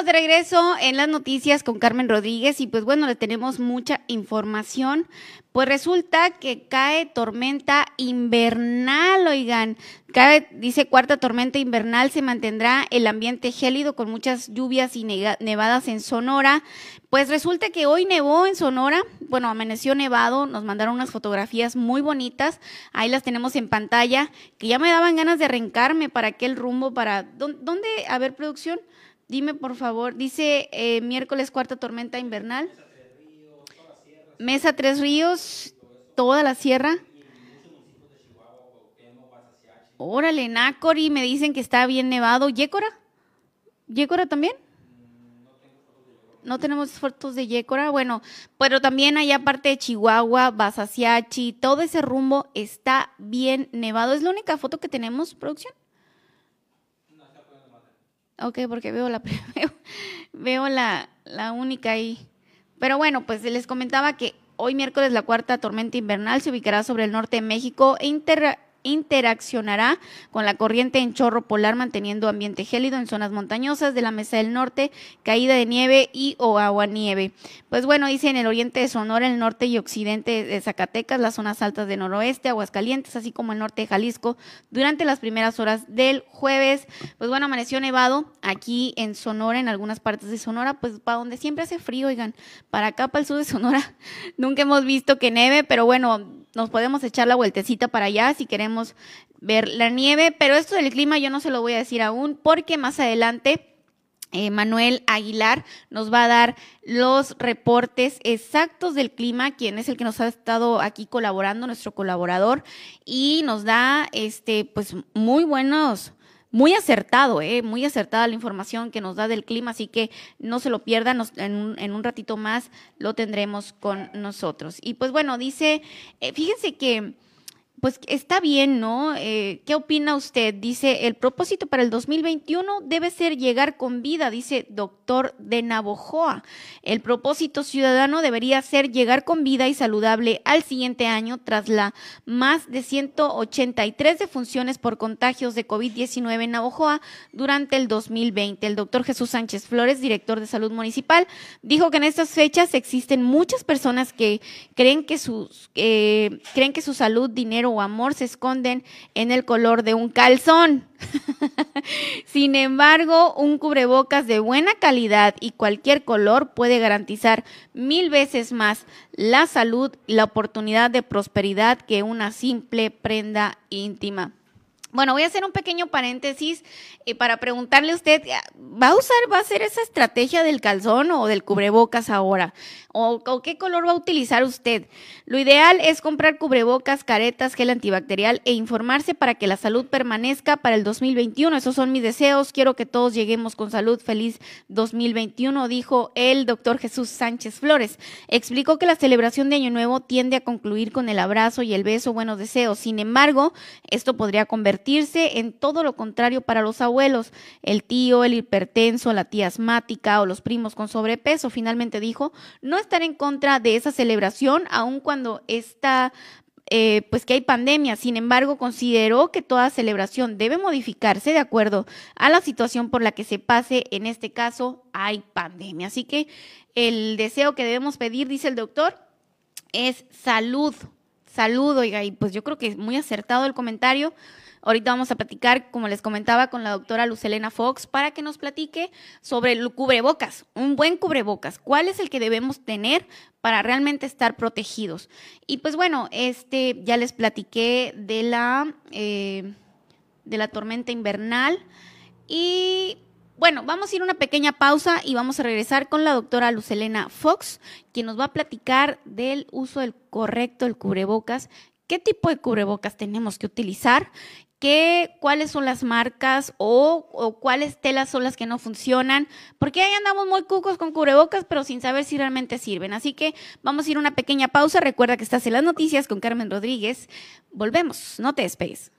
De regreso en las noticias con Carmen Rodríguez y pues bueno, le tenemos mucha información. Pues resulta que cae tormenta invernal, oigan, cae, dice cuarta tormenta invernal, se mantendrá el ambiente gélido con muchas lluvias y nevadas en Sonora. Pues resulta que hoy nevó en Sonora, bueno, amaneció nevado, nos mandaron unas fotografías muy bonitas, ahí las tenemos en pantalla, que ya me daban ganas de arrancarme para aquel rumbo, para, ¿dónde, a ver, producción? Dime, por favor, dice eh, miércoles cuarta tormenta invernal. Mesa Tres Ríos, toda la sierra. Órale, Nácori, me dicen que está bien nevado. ¿Yécora? ¿Yécora también? No tenemos fotos de Yécora. Bueno, pero también allá aparte de Chihuahua, Basasiachi, todo ese rumbo está bien nevado. ¿Es la única foto que tenemos, producción? Ok, porque veo la veo, la, la única ahí. Pero bueno, pues les comentaba que hoy miércoles la cuarta tormenta invernal se ubicará sobre el norte de México e inter interaccionará con la corriente en chorro polar manteniendo ambiente gélido en zonas montañosas de la Mesa del Norte, caída de nieve y o agua nieve. Pues bueno, dice en el oriente de Sonora, el norte y occidente de Zacatecas, las zonas altas de noroeste, Aguascalientes, así como el norte de Jalisco, durante las primeras horas del jueves. Pues bueno, amaneció nevado aquí en Sonora, en algunas partes de Sonora, pues para donde siempre hace frío, oigan, para acá, para el sur de Sonora, nunca hemos visto que neve, pero bueno, nos podemos echar la vueltecita para allá si queremos ver la nieve, pero esto del clima yo no se lo voy a decir aún porque más adelante eh, Manuel Aguilar nos va a dar los reportes exactos del clima, quien es el que nos ha estado aquí colaborando, nuestro colaborador, y nos da este pues muy buenos muy acertado, eh, muy acertada la información que nos da del clima, así que no se lo pierdan, en, un, en, un, ratito más lo tendremos con nosotros. Y pues bueno, dice, eh, fíjense que pues está bien, ¿no? Eh, ¿Qué opina usted? Dice, el propósito para el 2021 debe ser llegar con vida, dice doctor de Navojoa. El propósito ciudadano debería ser llegar con vida y saludable al siguiente año tras la más de 183 defunciones por contagios de COVID-19 en Navojoa durante el 2020. El doctor Jesús Sánchez Flores, director de salud municipal, dijo que en estas fechas existen muchas personas que creen que, sus, eh, creen que su salud, dinero o amor se esconden en el color de un calzón. Sin embargo, un cubrebocas de buena calidad y cualquier color puede garantizar mil veces más la salud y la oportunidad de prosperidad que una simple prenda íntima. Bueno, voy a hacer un pequeño paréntesis eh, para preguntarle a usted, ¿va a usar, va a hacer esa estrategia del calzón o del cubrebocas ahora? ¿O, qué color va a utilizar usted? Lo ideal es comprar cubrebocas, caretas, gel antibacterial e informarse para que la salud permanezca para el 2021. Esos son mis deseos. Quiero que todos lleguemos con salud. Feliz 2021, dijo el doctor Jesús Sánchez Flores. Explicó que la celebración de Año Nuevo tiende a concluir con el abrazo y el beso, buenos deseos. Sin embargo, esto podría convertirse en todo lo contrario para los abuelos, el tío, el hipertenso, la tía asmática o los primos con sobrepeso. Finalmente dijo, no estar en contra de esa celebración, aun cuando está eh, pues que hay pandemia. Sin embargo, consideró que toda celebración debe modificarse de acuerdo a la situación por la que se pase. En este caso, hay pandemia. Así que el deseo que debemos pedir, dice el doctor, es salud. Salud, oiga, y pues yo creo que es muy acertado el comentario. Ahorita vamos a platicar, como les comentaba, con la doctora Lucelena Fox para que nos platique sobre el cubrebocas, un buen cubrebocas. ¿Cuál es el que debemos tener para realmente estar protegidos? Y pues bueno, este ya les platiqué de la, eh, de la tormenta invernal y bueno, vamos a ir a una pequeña pausa y vamos a regresar con la doctora Lucelena Fox, quien nos va a platicar del uso correcto del cubrebocas, qué tipo de cubrebocas tenemos que utilizar qué, cuáles son las marcas o, cuáles telas son las que no funcionan, porque ahí andamos muy cucos con cubrebocas, pero sin saber si realmente sirven. Así que vamos a ir a una pequeña pausa. Recuerda que estás en las noticias con Carmen Rodríguez. Volvemos, no te despegues.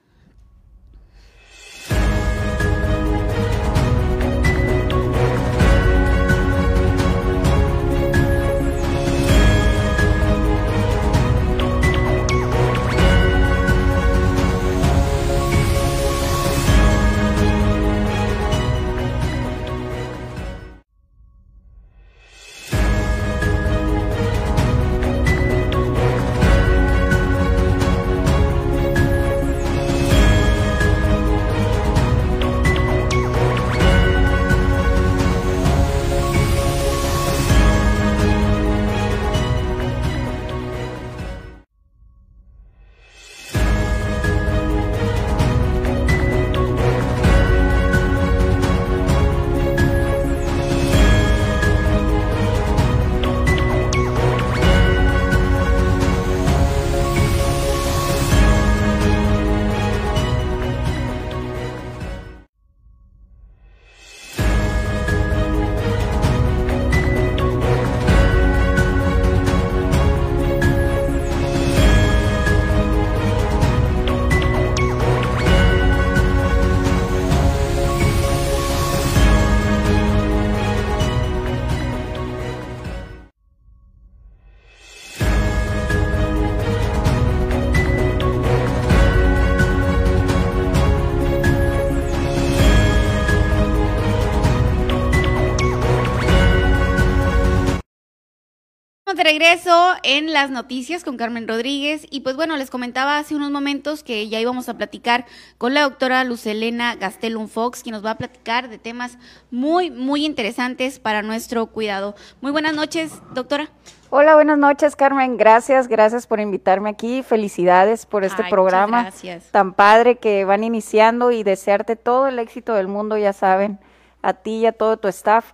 Regreso en las noticias con Carmen Rodríguez y pues bueno, les comentaba hace unos momentos que ya íbamos a platicar con la doctora Lucelena Gastelum Fox, quien nos va a platicar de temas muy, muy interesantes para nuestro cuidado. Muy buenas noches, doctora. Hola, buenas noches, Carmen. Gracias, gracias por invitarme aquí. Felicidades por este programa tan padre que van iniciando y desearte todo el éxito del mundo, ya saben, a ti y a todo tu staff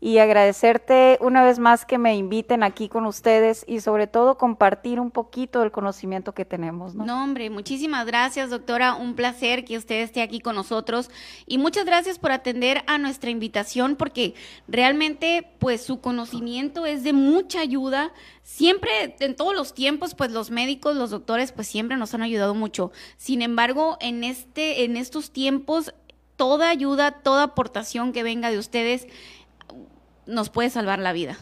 y agradecerte una vez más que me inviten aquí con ustedes y sobre todo compartir un poquito del conocimiento que tenemos. No, hombre, muchísimas gracias doctora, un placer que usted esté aquí con nosotros y muchas gracias por atender a nuestra invitación porque realmente pues su conocimiento es de mucha ayuda. Siempre, en todos los tiempos, pues los médicos, los doctores, pues siempre nos han ayudado mucho. Sin embargo, en este, en estos tiempos, toda ayuda, toda aportación que venga de ustedes nos puede salvar la vida.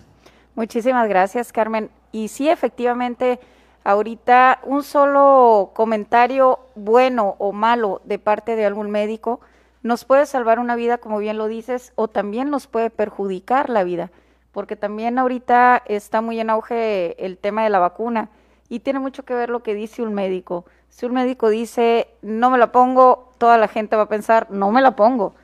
Muchísimas gracias, Carmen. Y sí, efectivamente, ahorita un solo comentario bueno o malo de parte de algún médico nos puede salvar una vida, como bien lo dices, o también nos puede perjudicar la vida, porque también ahorita está muy en auge el tema de la vacuna y tiene mucho que ver lo que dice un médico. Si un médico dice, no me la pongo, toda la gente va a pensar, no me la pongo.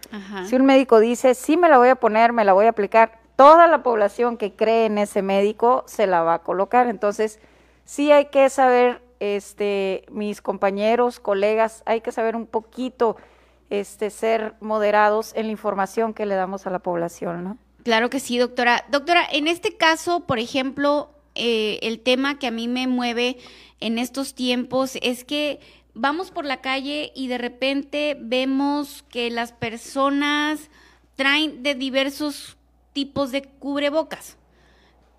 Si un médico dice, sí me la voy a poner, me la voy a aplicar, toda la población que cree en ese médico se la va a colocar. Entonces, sí hay que saber, este, mis compañeros, colegas, hay que saber un poquito, este, ser moderados en la información que le damos a la población, ¿no? Claro que sí, doctora. Doctora, en este caso, por ejemplo, eh, el tema que a mí me mueve en estos tiempos es que vamos por la calle y de repente vemos que las personas traen de diversos tipos de cubrebocas.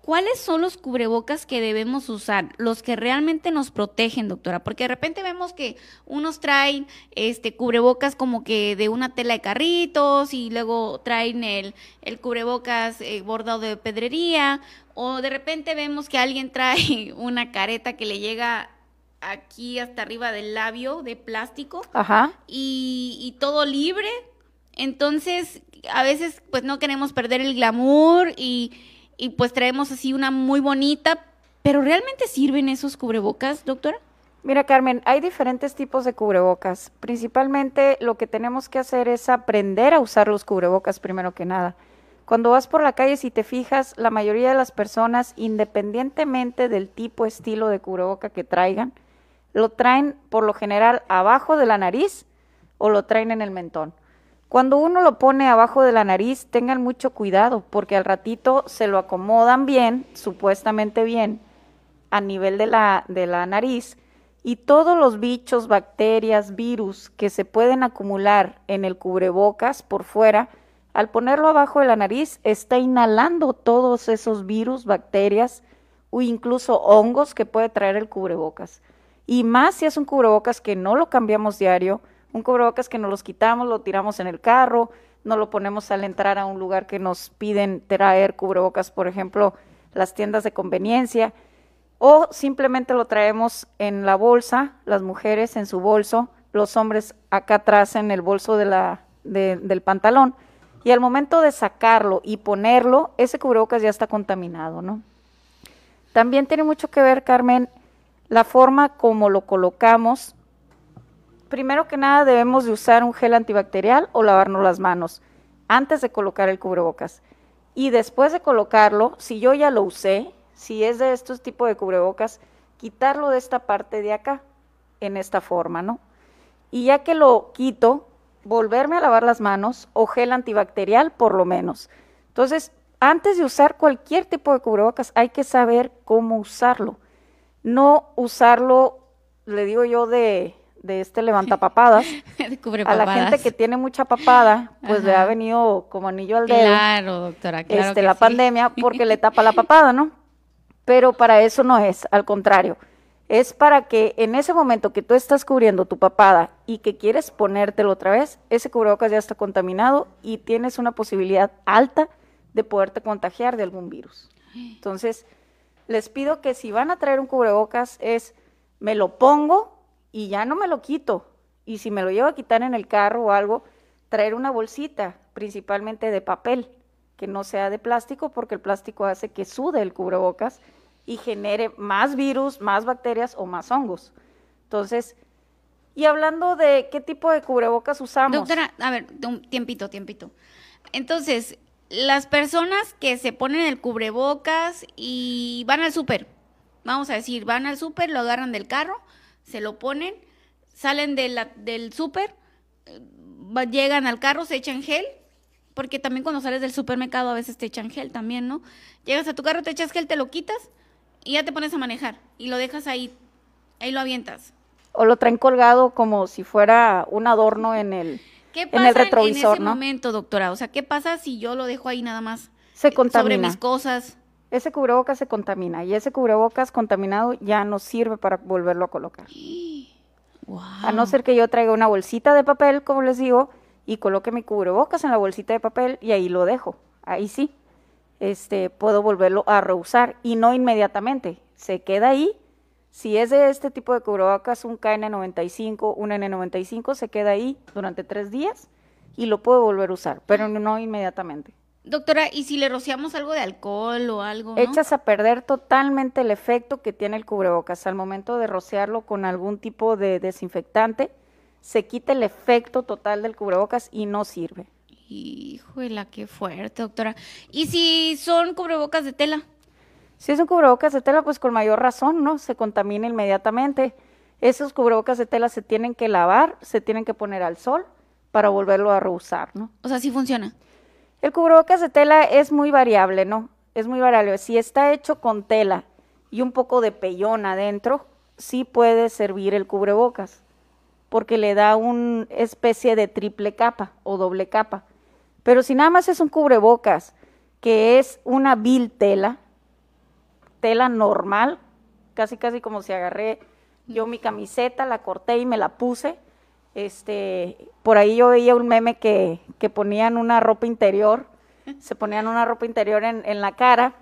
¿Cuáles son los cubrebocas que debemos usar? Los que realmente nos protegen, doctora, porque de repente vemos que unos traen este cubrebocas como que de una tela de carritos y luego traen el, el cubrebocas eh, bordado de pedrería o de repente vemos que alguien trae una careta que le llega aquí hasta arriba del labio de plástico Ajá. Y, y todo libre. Entonces, a veces pues no queremos perder el glamour y, y pues traemos así una muy bonita, pero ¿realmente sirven esos cubrebocas, doctora? Mira, Carmen, hay diferentes tipos de cubrebocas. Principalmente lo que tenemos que hacer es aprender a usar los cubrebocas primero que nada. Cuando vas por la calle, si te fijas, la mayoría de las personas, independientemente del tipo, estilo de cubreboca que traigan, lo traen por lo general abajo de la nariz o lo traen en el mentón. Cuando uno lo pone abajo de la nariz, tengan mucho cuidado, porque al ratito se lo acomodan bien, supuestamente bien, a nivel de la, de la nariz, y todos los bichos, bacterias, virus que se pueden acumular en el cubrebocas por fuera, al ponerlo abajo de la nariz, está inhalando todos esos virus, bacterias o incluso hongos que puede traer el cubrebocas. Y más si es un cubrebocas que no lo cambiamos diario, un cubrebocas que nos los quitamos, lo tiramos en el carro, no lo ponemos al entrar a un lugar que nos piden traer cubrebocas, por ejemplo, las tiendas de conveniencia, o simplemente lo traemos en la bolsa, las mujeres en su bolso, los hombres acá atrás en el bolso de la, del pantalón, y al momento de sacarlo y ponerlo, ese cubrebocas ya está contaminado, ¿no? También tiene mucho que ver, Carmen, la forma como lo colocamos primero que nada debemos de usar un gel antibacterial o lavarnos las manos antes de colocar el cubrebocas. Y después de colocarlo, si yo ya lo usé, si es de estos tipos de cubrebocas, quitarlo de esta parte de acá, en esta forma, ¿no? Y ya que lo quito, volverme a lavar las manos o gel antibacterial por lo menos. Entonces, antes de usar cualquier tipo de cubrebocas, hay que saber cómo usarlo. No usarlo, le digo yo, de de este levantapapadas, a la gente que tiene mucha papada, pues le ha venido como anillo al dedo. Claro, doctora, claro este, la pandemia porque le tapa la papada, ¿no? Pero para eso no es, al contrario. Es para que en ese momento que tú estás cubriendo tu papada y que quieres ponértelo otra vez, ese cubrebocas ya está contaminado y tienes una posibilidad alta de poderte contagiar de algún virus. Entonces, les pido que si van a traer un cubrebocas es, me lo pongo y ya no me lo quito. Y si me lo llevo a quitar en el carro o algo, traer una bolsita, principalmente de papel, que no sea de plástico, porque el plástico hace que sude el cubrebocas y genere más virus, más bacterias o más hongos. Entonces, y hablando de qué tipo de cubrebocas usamos. Doctora, a ver, un tiempito, tiempito. Entonces, las personas que se ponen el cubrebocas y van al súper, vamos a decir, van al súper, lo agarran del carro, se lo ponen, salen de la, del súper, llegan al carro, se echan gel, porque también cuando sales del supermercado a veces te echan gel también, ¿no? Llegas a tu carro, te echas gel, te lo quitas y ya te pones a manejar y lo dejas ahí, ahí lo avientas. O lo traen colgado como si fuera un adorno en el, ¿Qué pasa en el retrovisor, en ese momento, doctora? O sea, ¿qué pasa si yo lo dejo ahí nada más? Se contamina. Sobre mis cosas. Ese cubrebocas se contamina y ese cubrebocas contaminado ya no sirve para volverlo a colocar. A no ser que yo traiga una bolsita de papel, como les digo, y coloque mi cubrebocas en la bolsita de papel y ahí lo dejo. Ahí sí este, puedo volverlo a reusar y no inmediatamente. Se queda ahí. Si es de este tipo de cubrebocas, un KN95, un N95, se queda ahí durante tres días y lo puedo volver a usar, pero no inmediatamente. Doctora, ¿y si le rociamos algo de alcohol o algo? Echas a perder totalmente el efecto que tiene el cubrebocas. Al momento de rociarlo con algún tipo de desinfectante, se quita el efecto total del cubrebocas y no sirve. Híjole, qué fuerte, doctora. ¿Y si son cubrebocas de tela? Si es un cubrebocas de tela, pues con mayor razón, ¿no? Se contamina inmediatamente. Esos cubrebocas de tela se tienen que lavar, se tienen que poner al sol para volverlo a reusar, ¿no? O sea, sí funciona. El cubrebocas de tela es muy variable, ¿no? Es muy variable. Si está hecho con tela y un poco de pellón adentro, sí puede servir el cubrebocas, porque le da una especie de triple capa o doble capa. Pero si nada más es un cubrebocas, que es una vil tela, tela normal, casi casi como si agarré yo mi camiseta, la corté y me la puse. Este, por ahí yo veía un meme que, que ponían una ropa interior, se ponían una ropa interior en, en la cara.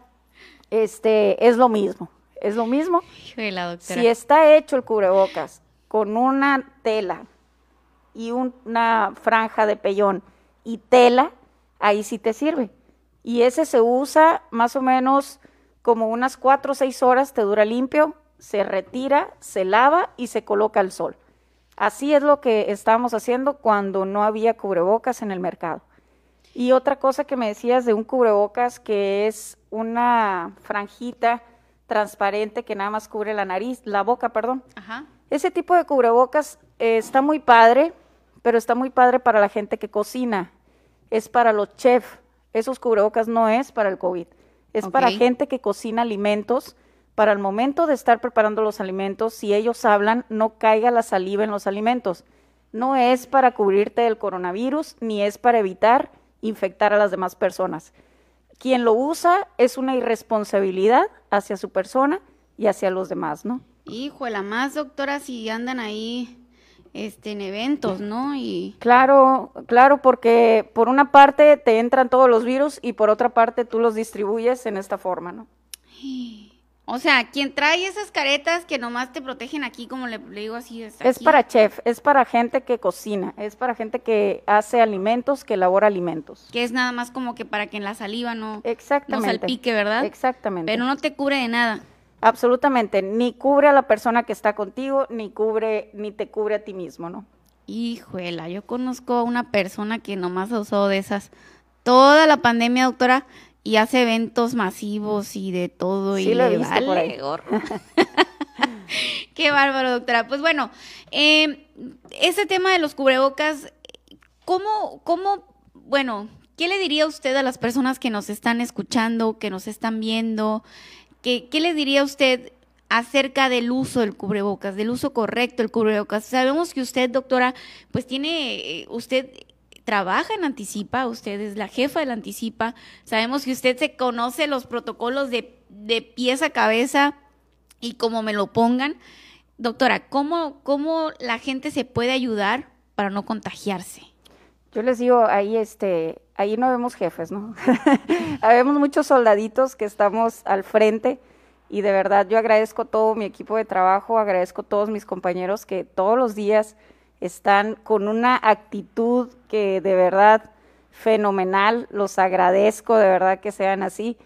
Este, es lo mismo, es lo mismo. Si está hecho el cubrebocas con una tela y una franja de pellón y tela, ahí sí te sirve. Y ese se usa más o menos como unas cuatro o seis horas, te dura limpio, se retira, se lava y se coloca al sol. Así es lo que estábamos haciendo cuando no había cubrebocas en el mercado. Y otra cosa que me decías de un cubrebocas que es una franjita transparente que nada más cubre la nariz, la boca, perdón. Ese tipo de cubrebocas eh, está muy padre, pero está muy padre para la gente que cocina, es para los chefs, esos cubrebocas no es para el COVID, es para gente que cocina alimentos, para el momento de estar preparando los alimentos, si ellos hablan, no caiga la saliva en los alimentos. No es para cubrirte del coronavirus, ni es para evitar infectar a las demás personas. Quien lo usa es una irresponsabilidad hacia su persona y hacia los demás, ¿no? Hijo, la más doctora si andan ahí este, en eventos, ¿no? Y claro, claro, porque por una parte te entran todos los virus y por otra parte tú los distribuyes en esta forma, ¿no? O sea, quien trae esas caretas que nomás te protegen aquí, como le, digo así. Es para chef, es para gente que cocina, es para gente que hace alimentos, que elabora alimentos. Que es nada más como que para que en la saliva no, Exactamente. no salpique, ¿verdad? Exactamente. Pero no te cubre de nada. Absolutamente, ni cubre a la persona que está contigo, ni cubre, ni te cubre a ti mismo, ¿no? Hijuela, yo conozco a una persona que nomás usó de esas toda la pandemia, doctora, y hace eventos masivos y de todo y le vale por ahí. Qué bárbaro, doctora. Pues bueno, eh, ese tema de los cubrebocas, ¿cómo, cómo, bueno, qué le diría usted a las personas que nos están escuchando, que nos están viendo? ¿Qué, le diría usted acerca del uso del cubrebocas, del uso correcto del cubrebocas? Sabemos que usted, doctora, pues tiene, eh, usted trabaja en Anticipa, usted es la jefa del Anticipa, sabemos que usted se conoce los protocolos de, de pies a cabeza y como me lo pongan. Doctora, ¿cómo, ¿cómo la gente se puede ayudar para no contagiarse? Yo les digo, ahí este, ahí no vemos jefes, ¿no? vemos muchos soldaditos que estamos al frente y de verdad yo agradezco todo mi equipo de trabajo, agradezco a todos mis compañeros que todos los días están con una actitud que de verdad fenomenal, los agradezco de verdad que sean así.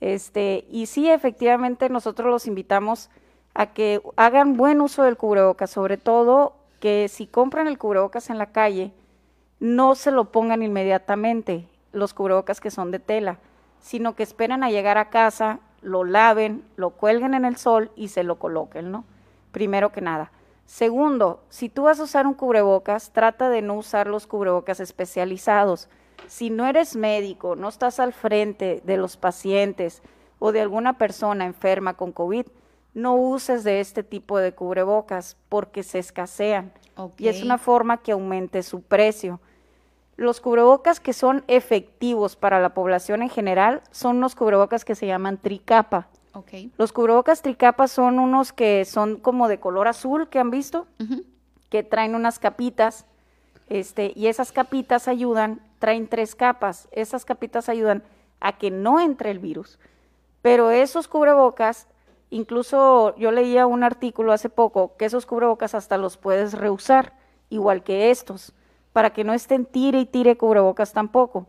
Este, y sí, efectivamente, nosotros los invitamos a que hagan buen uso del cubrebocas, sobre todo que si compran el cubrebocas en la calle, no se lo pongan inmediatamente, los cubrebocas que son de tela, sino que esperen a llegar a casa, lo laven, lo cuelguen en el sol y se lo coloquen, ¿no? Primero que nada. Segundo, si tú vas a usar un cubrebocas, trata de no usar los cubrebocas especializados. Si no eres médico, no estás al frente de los pacientes o de alguna persona enferma con COVID, no uses de este tipo de cubrebocas porque se escasean y es una forma que aumente su precio. Los cubrebocas que son efectivos para la población en general son los cubrebocas que se llaman tricapa. Los cubrebocas tricapa son unos que son como de color azul que han visto, que traen unas capitas, este, y esas capitas ayudan, traen tres capas, esas capitas ayudan a que no entre el virus. Pero esos cubrebocas Incluso yo leía un artículo hace poco que esos cubrebocas hasta los puedes reusar, igual que estos, para que no estén tire y tire cubrebocas tampoco.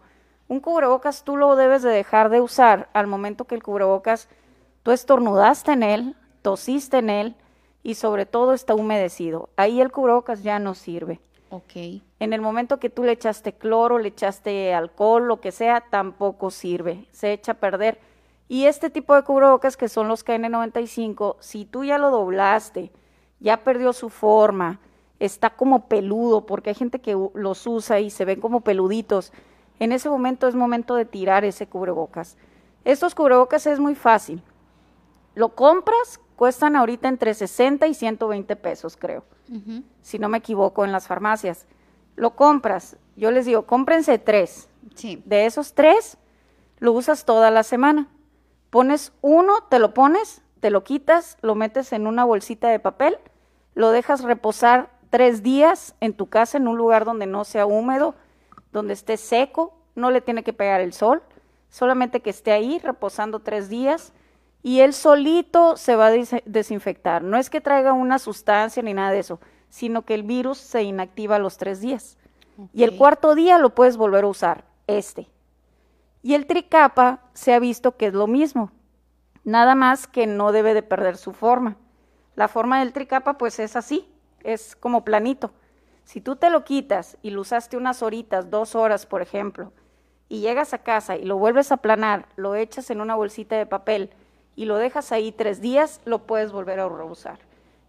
Un cubrebocas tú lo debes de dejar de usar al momento que el cubrebocas tú estornudaste en él, tosiste en él y sobre todo está humedecido. Ahí el cubrebocas ya no sirve. Ok. En el momento que tú le echaste cloro, le echaste alcohol, lo que sea, tampoco sirve. Se echa a perder y este tipo de cubrebocas que son los KN95, si tú ya lo doblaste, ya perdió su forma, está como peludo, porque hay gente que los usa y se ven como peluditos, en ese momento es momento de tirar ese cubrebocas. Estos cubrebocas es muy fácil. Lo compras, cuestan ahorita entre 60 y 120 pesos, creo, si no me equivoco, en las farmacias. Lo compras, yo les digo, cómprense tres. Sí. De esos tres, lo usas toda la semana Pones uno, te lo pones, te lo quitas, lo metes en una bolsita de papel, lo dejas reposar tres días en tu casa en un lugar donde no sea húmedo, donde esté seco, no le tiene que pegar el sol, solamente que esté ahí reposando tres días y él solito se va a desinfectar. No es que traiga una sustancia ni nada de eso, sino que el virus se inactiva a los tres días. Y el cuarto día lo puedes volver a usar, este. Y el tricapa se ha visto que es lo mismo, nada más que no debe de perder su forma. La forma del tricapa pues es así, es como planito. Si tú te lo quitas y lo usaste unas horitas, dos horas por ejemplo, y llegas a casa y lo vuelves a planar, lo echas en una bolsita de papel y lo dejas ahí tres días, lo puedes volver a reusar.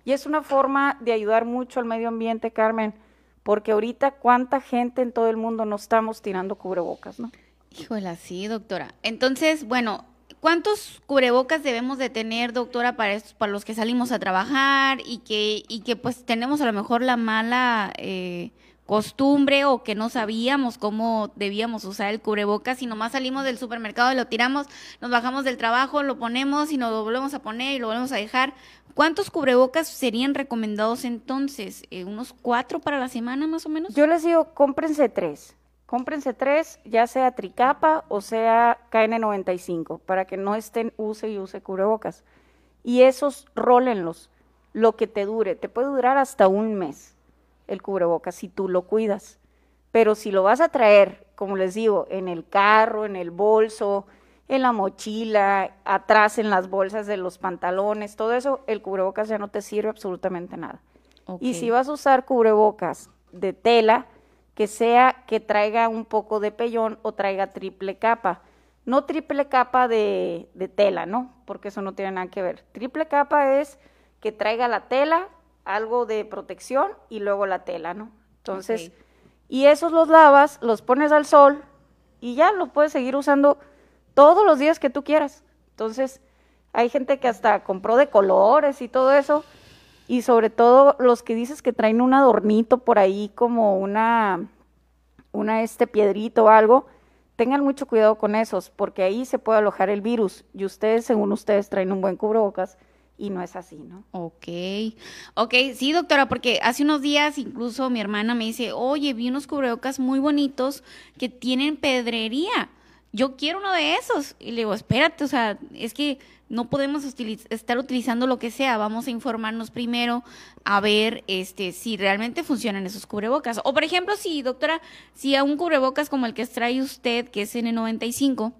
Y es una forma de ayudar mucho al medio ambiente, Carmen, porque ahorita cuánta gente en todo el mundo no estamos tirando cubrebocas, ¿no? Híjole, sí, doctora. Entonces, bueno, ¿cuántos cubrebocas debemos de tener, doctora, para, para los que salimos a trabajar y que, y que pues tenemos a lo mejor la mala eh, costumbre o que no sabíamos cómo debíamos usar el cubrebocas y nomás salimos del supermercado y lo tiramos, nos bajamos del trabajo, lo ponemos y nos volvemos a poner y lo volvemos a dejar? ¿Cuántos cubrebocas serían recomendados entonces? Eh, ¿Unos cuatro para la semana más o menos? Yo les digo, cómprense tres cómprense tres, ya sea tricapa o sea KN95, para que no estén use y use cubrebocas. Y esos rólenlos, lo que te dure, te puede durar hasta un mes el cubrebocas si tú lo cuidas. Pero si lo vas a traer, como les digo, en el carro, en el bolso, en la mochila, atrás en las bolsas de los pantalones, todo eso, el cubrebocas ya no te sirve absolutamente nada. Y si vas a usar cubrebocas de tela, que sea que traiga un poco de pellón o traiga triple capa. No triple capa de, tela, ¿no? Porque eso no tiene nada que ver. Triple capa es que traiga la tela, algo de protección y luego la tela, ¿no? Entonces, y esos los lavas, los pones al sol y ya los puedes seguir usando todos los días que tú quieras. Entonces, hay gente que hasta compró de colores y todo eso y sobre todo los que dices que traen un adornito por ahí como una, una este piedrito o algo, tengan mucho cuidado con esos, porque ahí se puede alojar el virus y ustedes, según ustedes, traen un buen cubrebocas y no es así, ¿no? Ok, ok, sí, doctora, porque hace unos días incluso mi hermana me dice, oye, vi unos cubrebocas muy bonitos que tienen pedrería, yo quiero uno de esos. Y le digo, espérate, o sea, es que no podemos estar utilizando lo que sea, vamos a informarnos primero a ver este si realmente funcionan esos cubrebocas. O por ejemplo, si doctora, si a un cubrebocas como el que trae usted, que es N95,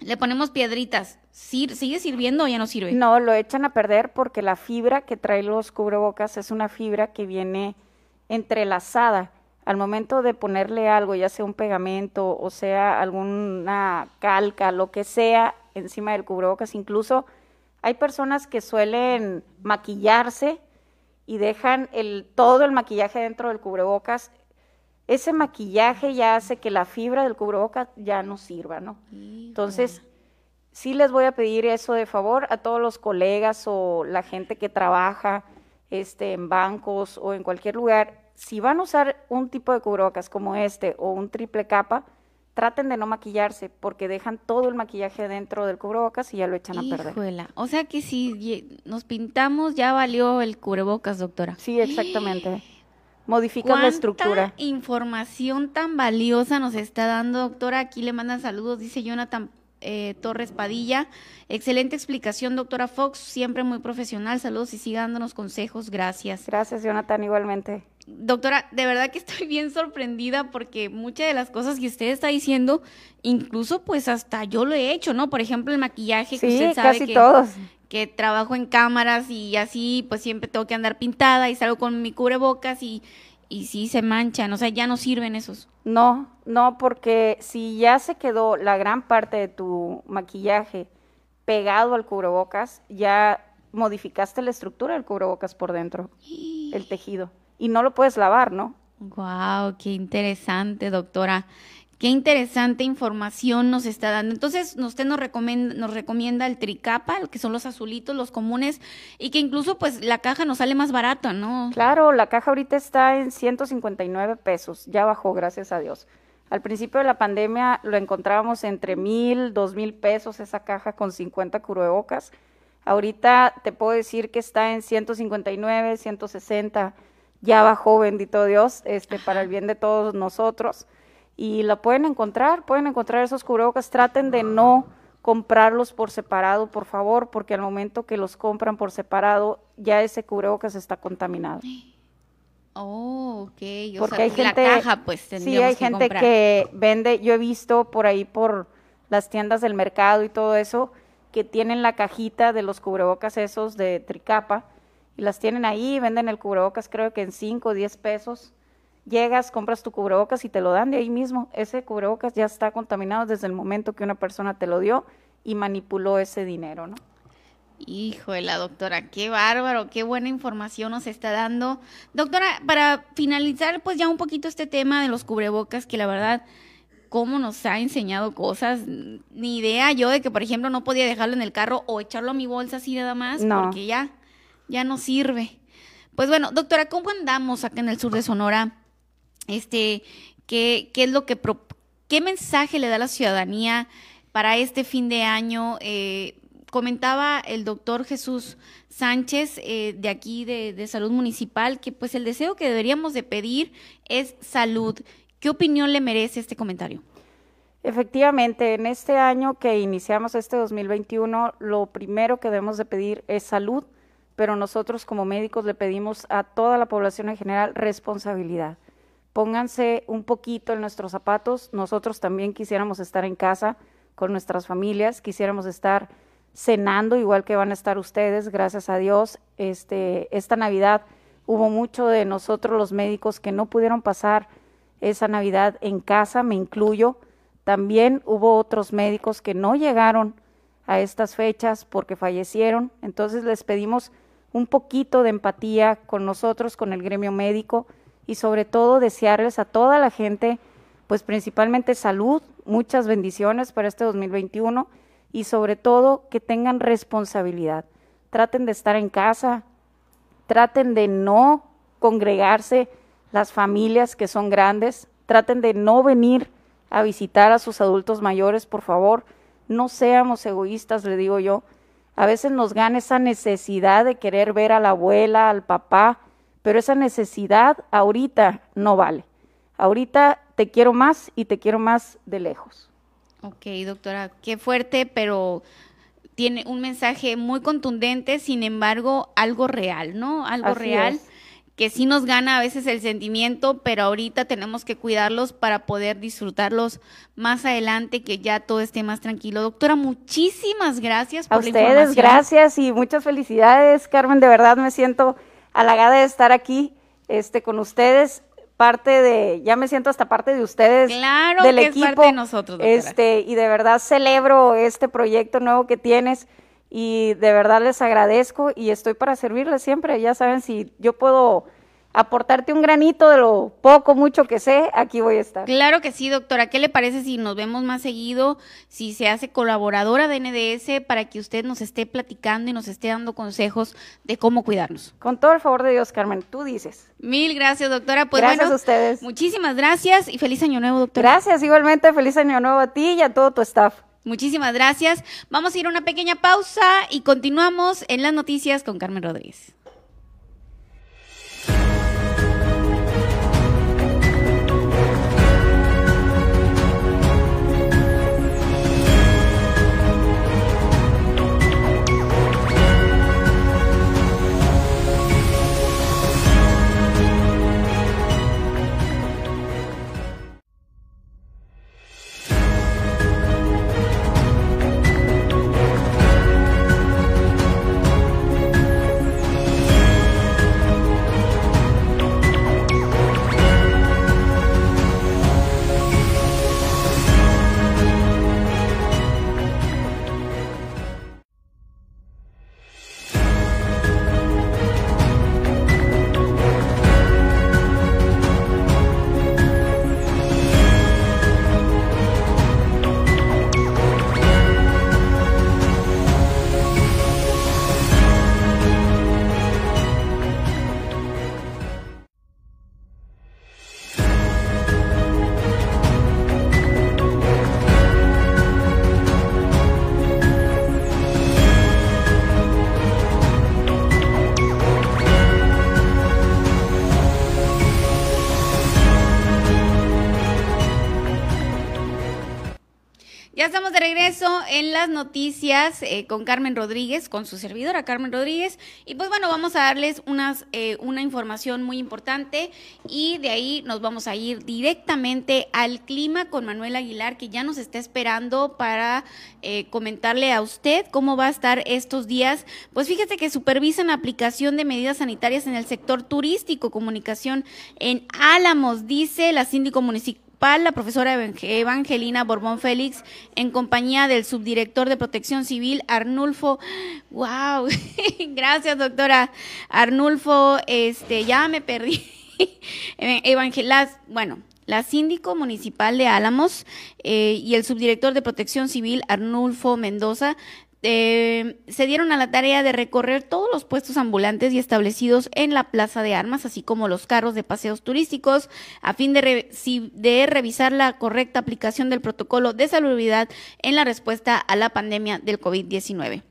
le ponemos piedritas, ¿sigue sirviendo o ya no sirve? No, lo echan a perder porque la fibra que trae los cubrebocas es una fibra que viene entrelazada. Al momento de ponerle algo, ya sea un pegamento o sea alguna calca, lo que sea, encima del cubrebocas, incluso hay personas que suelen maquillarse y dejan el, todo el maquillaje dentro del cubrebocas ese maquillaje ya hace que la fibra del cubrebocas ya no sirva, ¿no? Entonces, sí les voy a pedir eso de favor a todos los colegas o la gente que trabaja este, en bancos o en cualquier lugar. Si van a usar un tipo de cubrebocas como este o un triple capa, traten de no maquillarse porque dejan todo el maquillaje dentro del cubrebocas y ya lo echan a perder. O sea que si nos pintamos ya valió el cubrebocas, doctora. Sí, exactamente modifica la estructura. información tan valiosa nos está dando, doctora? Aquí le mandan saludos, dice Jonathan eh, Torres Padilla. Excelente explicación, doctora Fox, siempre muy profesional. Saludos y siga dándonos consejos. Gracias. Gracias, Jonathan, igualmente. Doctora, de verdad que estoy bien sorprendida porque muchas de las cosas que usted está diciendo, incluso pues hasta yo lo he hecho, ¿no? Por ejemplo, el maquillaje que usted sabe casi todos que trabajo en cámaras y así, pues siempre tengo que andar pintada y salgo con mi cubrebocas y, y sí se manchan, o sea, ya no sirven esos. No, no, porque si ya se quedó la gran parte de tu maquillaje pegado al cubrebocas, ya modificaste la estructura del cubrebocas por dentro, el tejido, y no lo puedes lavar, ¿no? Wow, qué interesante, doctora. Qué interesante información nos está dando. Entonces, usted nos recomienda, nos recomienda el tricapa, que son los azulitos, los comunes, y que incluso pues la caja nos sale más barata, ¿no? Claro, la caja ahorita está en 159 pesos, ya bajó, gracias a Dios. Al principio de la pandemia lo encontrábamos entre mil, dos mil pesos esa caja con 50 cubrebocas. Ahorita te puedo decir que está en 159, 160. Ya bajó, bendito Dios, este, para el bien de todos nosotros y la pueden encontrar, pueden encontrar esos cubrebocas, traten de no comprarlos por separado, por favor, porque al momento que los compran por separado, ya ese cubrebocas está contaminado. Oh, ok. porque hay gente, la caja, pues, sí, hay gente que vende, yo he visto por ahí por las tiendas del mercado y todo eso, que tienen la cajita de los cubrebocas esos de tricapa, y las tienen ahí, venden el cubrebocas creo que en 5 o 10 pesos, llegas, compras tu cubrebocas y te lo dan de ahí mismo. Ese cubrebocas ya está contaminado desde el momento que una persona te lo dio y manipuló ese dinero, ¿no? Hijo de la doctora, qué bárbaro, qué buena información nos está dando. Doctora, para finalizar, pues ya un poquito este tema de los cubrebocas, que la verdad, cómo nos ha enseñado cosas. Ni idea yo de que, por ejemplo, no podía dejarlo en el carro o echarlo a mi bolsa así nada más, porque ya, ya no sirve. Pues bueno, doctora, ¿cómo andamos acá en el sur de Sonora? Este, qué, qué es lo que, qué mensaje le da la ciudadanía para este fin de año. Eh, comentaba el doctor Jesús Sánchez eh, de aquí de, de, Salud Municipal que pues el deseo que deberíamos de pedir es salud. ¿Qué opinión le merece este comentario? Efectivamente, en este año que iniciamos este 2021, lo primero que debemos de pedir es salud, pero nosotros como médicos le pedimos a toda la población en general responsabilidad pónganse un poquito en nuestros zapatos. Nosotros también quisiéramos estar en casa con nuestras familias, quisiéramos estar cenando igual que van a estar ustedes, gracias a Dios. Este, esta Navidad hubo mucho de nosotros los médicos que no pudieron pasar esa Navidad en casa, me incluyo. También hubo otros médicos que no llegaron a estas fechas porque fallecieron. Entonces les pedimos un poquito de empatía con nosotros, con el gremio médico y sobre todo desearles a toda la gente, pues principalmente salud, muchas bendiciones para este 2021 y sobre todo que tengan responsabilidad. Traten de estar en casa, traten de no congregarse las familias que son grandes, traten de no venir a visitar a sus adultos mayores, por favor, no seamos egoístas, le digo yo. A veces nos gana esa necesidad de querer ver a la abuela, al papá, pero esa necesidad ahorita no vale. Ahorita te quiero más y te quiero más de lejos. Ok, doctora, qué fuerte, pero tiene un mensaje muy contundente, sin embargo, algo real, ¿no? Algo real que sí nos gana a veces el sentimiento, pero ahorita tenemos que cuidarlos para poder disfrutarlos más adelante, que ya todo esté más tranquilo. Doctora, muchísimas gracias por a ustedes, gracias y muchas felicidades, Carmen. De verdad me siento halagada de estar aquí este, con ustedes parte de, ya me siento hasta parte de ustedes, claro del que equipo, es parte de nosotros, este, y de verdad celebro este proyecto nuevo que tienes y de verdad les agradezco y estoy para servirles siempre, ya saben, si yo puedo aportarte un granito de lo poco, mucho que sé, aquí voy a estar. Claro que sí, doctora. ¿Qué le parece si nos vemos más seguido, si se hace colaboradora de NDS para que usted nos esté platicando y nos esté dando consejos de cómo cuidarnos? Con todo el favor de Dios, Carmen, tú dices. Mil gracias, doctora. Pues gracias a ustedes. Muchísimas gracias y feliz año nuevo, doctora. Gracias, igualmente, feliz año nuevo a ti y a todo tu staff. Muchísimas gracias. Vamos a ir a una pequeña pausa y continuamos en las noticias con Carmen Rodríguez. En las noticias eh, con Carmen Rodríguez, con su servidora Carmen Rodríguez. Y pues bueno, vamos a darles unas, eh, una información muy importante y de ahí nos vamos a ir directamente al clima con Manuel Aguilar, que ya nos está esperando para eh, comentarle a usted cómo va a estar estos días. Pues fíjese que supervisan aplicación de medidas sanitarias en el sector turístico, comunicación en Álamos, dice la síndico municipal la profesora Evangelina Borbón Félix, en compañía del subdirector de Protección Civil, Arnulfo. ¡Wow! Gracias, doctora. Arnulfo, este, ya me perdí. Evangelas, bueno, la síndico municipal de Álamos eh, y el subdirector de Protección Civil, Arnulfo Mendoza, eh, se dieron a la tarea de recorrer todos los puestos ambulantes y establecidos en la Plaza de Armas, así como los carros de paseos turísticos, a fin de, revisar la correcta aplicación del protocolo de salubridad en la respuesta a la pandemia del COVID-19.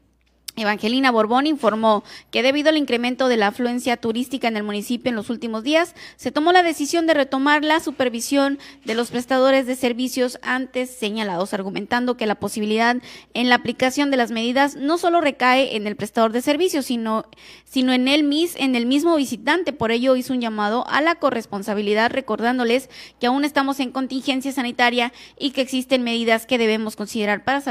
Evangelina Borbón informó que debido al incremento de la afluencia turística en el municipio en los últimos días, se tomó la decisión de retomar la supervisión de los prestadores de servicios antes señalados, argumentando que la posibilidad en la aplicación de las medidas no solo recae en el prestador de servicios, sino, sino en, el mis, en el mismo visitante. Por ello hizo un llamado a la corresponsabilidad, recordándoles que aún estamos en contingencia sanitaria y que existen medidas que debemos considerar para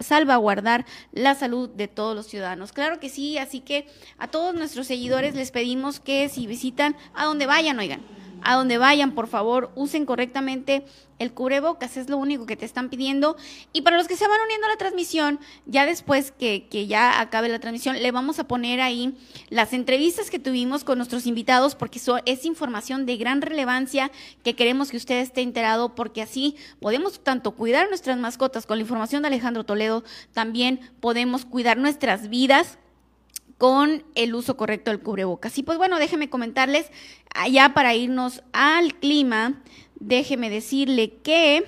salvaguardar la salud de todos los ciudadanos. Claro que sí, así que a todos nuestros seguidores les pedimos que si visitan, a donde vayan, oigan, a donde vayan, por favor, usen correctamente el cubrebocas, es lo único que te están pidiendo. Y para los que se van uniendo a la transmisión, ya después que, que, ya acabe la transmisión, le vamos a poner ahí las entrevistas que tuvimos con nuestros invitados, porque eso es información de gran relevancia que queremos que usted esté enterado, porque así podemos tanto cuidar nuestras mascotas con la información de Alejandro Toledo, también podemos cuidar nuestras vidas con el uso correcto del cubrebocas. Y pues bueno, déjeme comentarles, ya para irnos al clima, déjeme decirle que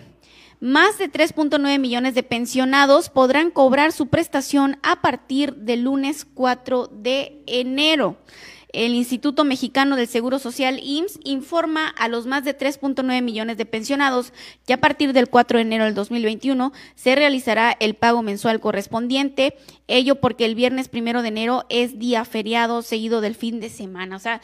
más de 3.9 millones de pensionados podrán cobrar su prestación a partir del lunes 4 de enero. El Instituto Mexicano del Seguro Social IMSS informa a los más de 3.9 millones de pensionados que a partir del 4 de enero del 2021 se realizará el pago mensual correspondiente, ello porque el viernes primero de enero es día feriado seguido del fin de semana. O sea,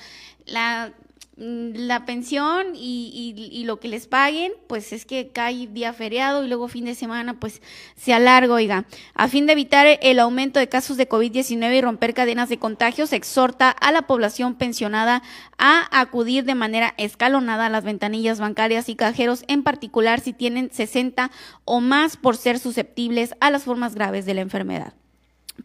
la la pensión y, y, lo que les paguen, pues es que cae día feriado y luego fin de semana, pues se alarga, oiga. A fin de evitar el aumento de casos de COVID-19 y romper cadenas de contagios, exhorta a la población pensionada a acudir de manera escalonada a las ventanillas bancarias y cajeros, en particular si tienen 60 o más por ser susceptibles a las formas graves de la enfermedad.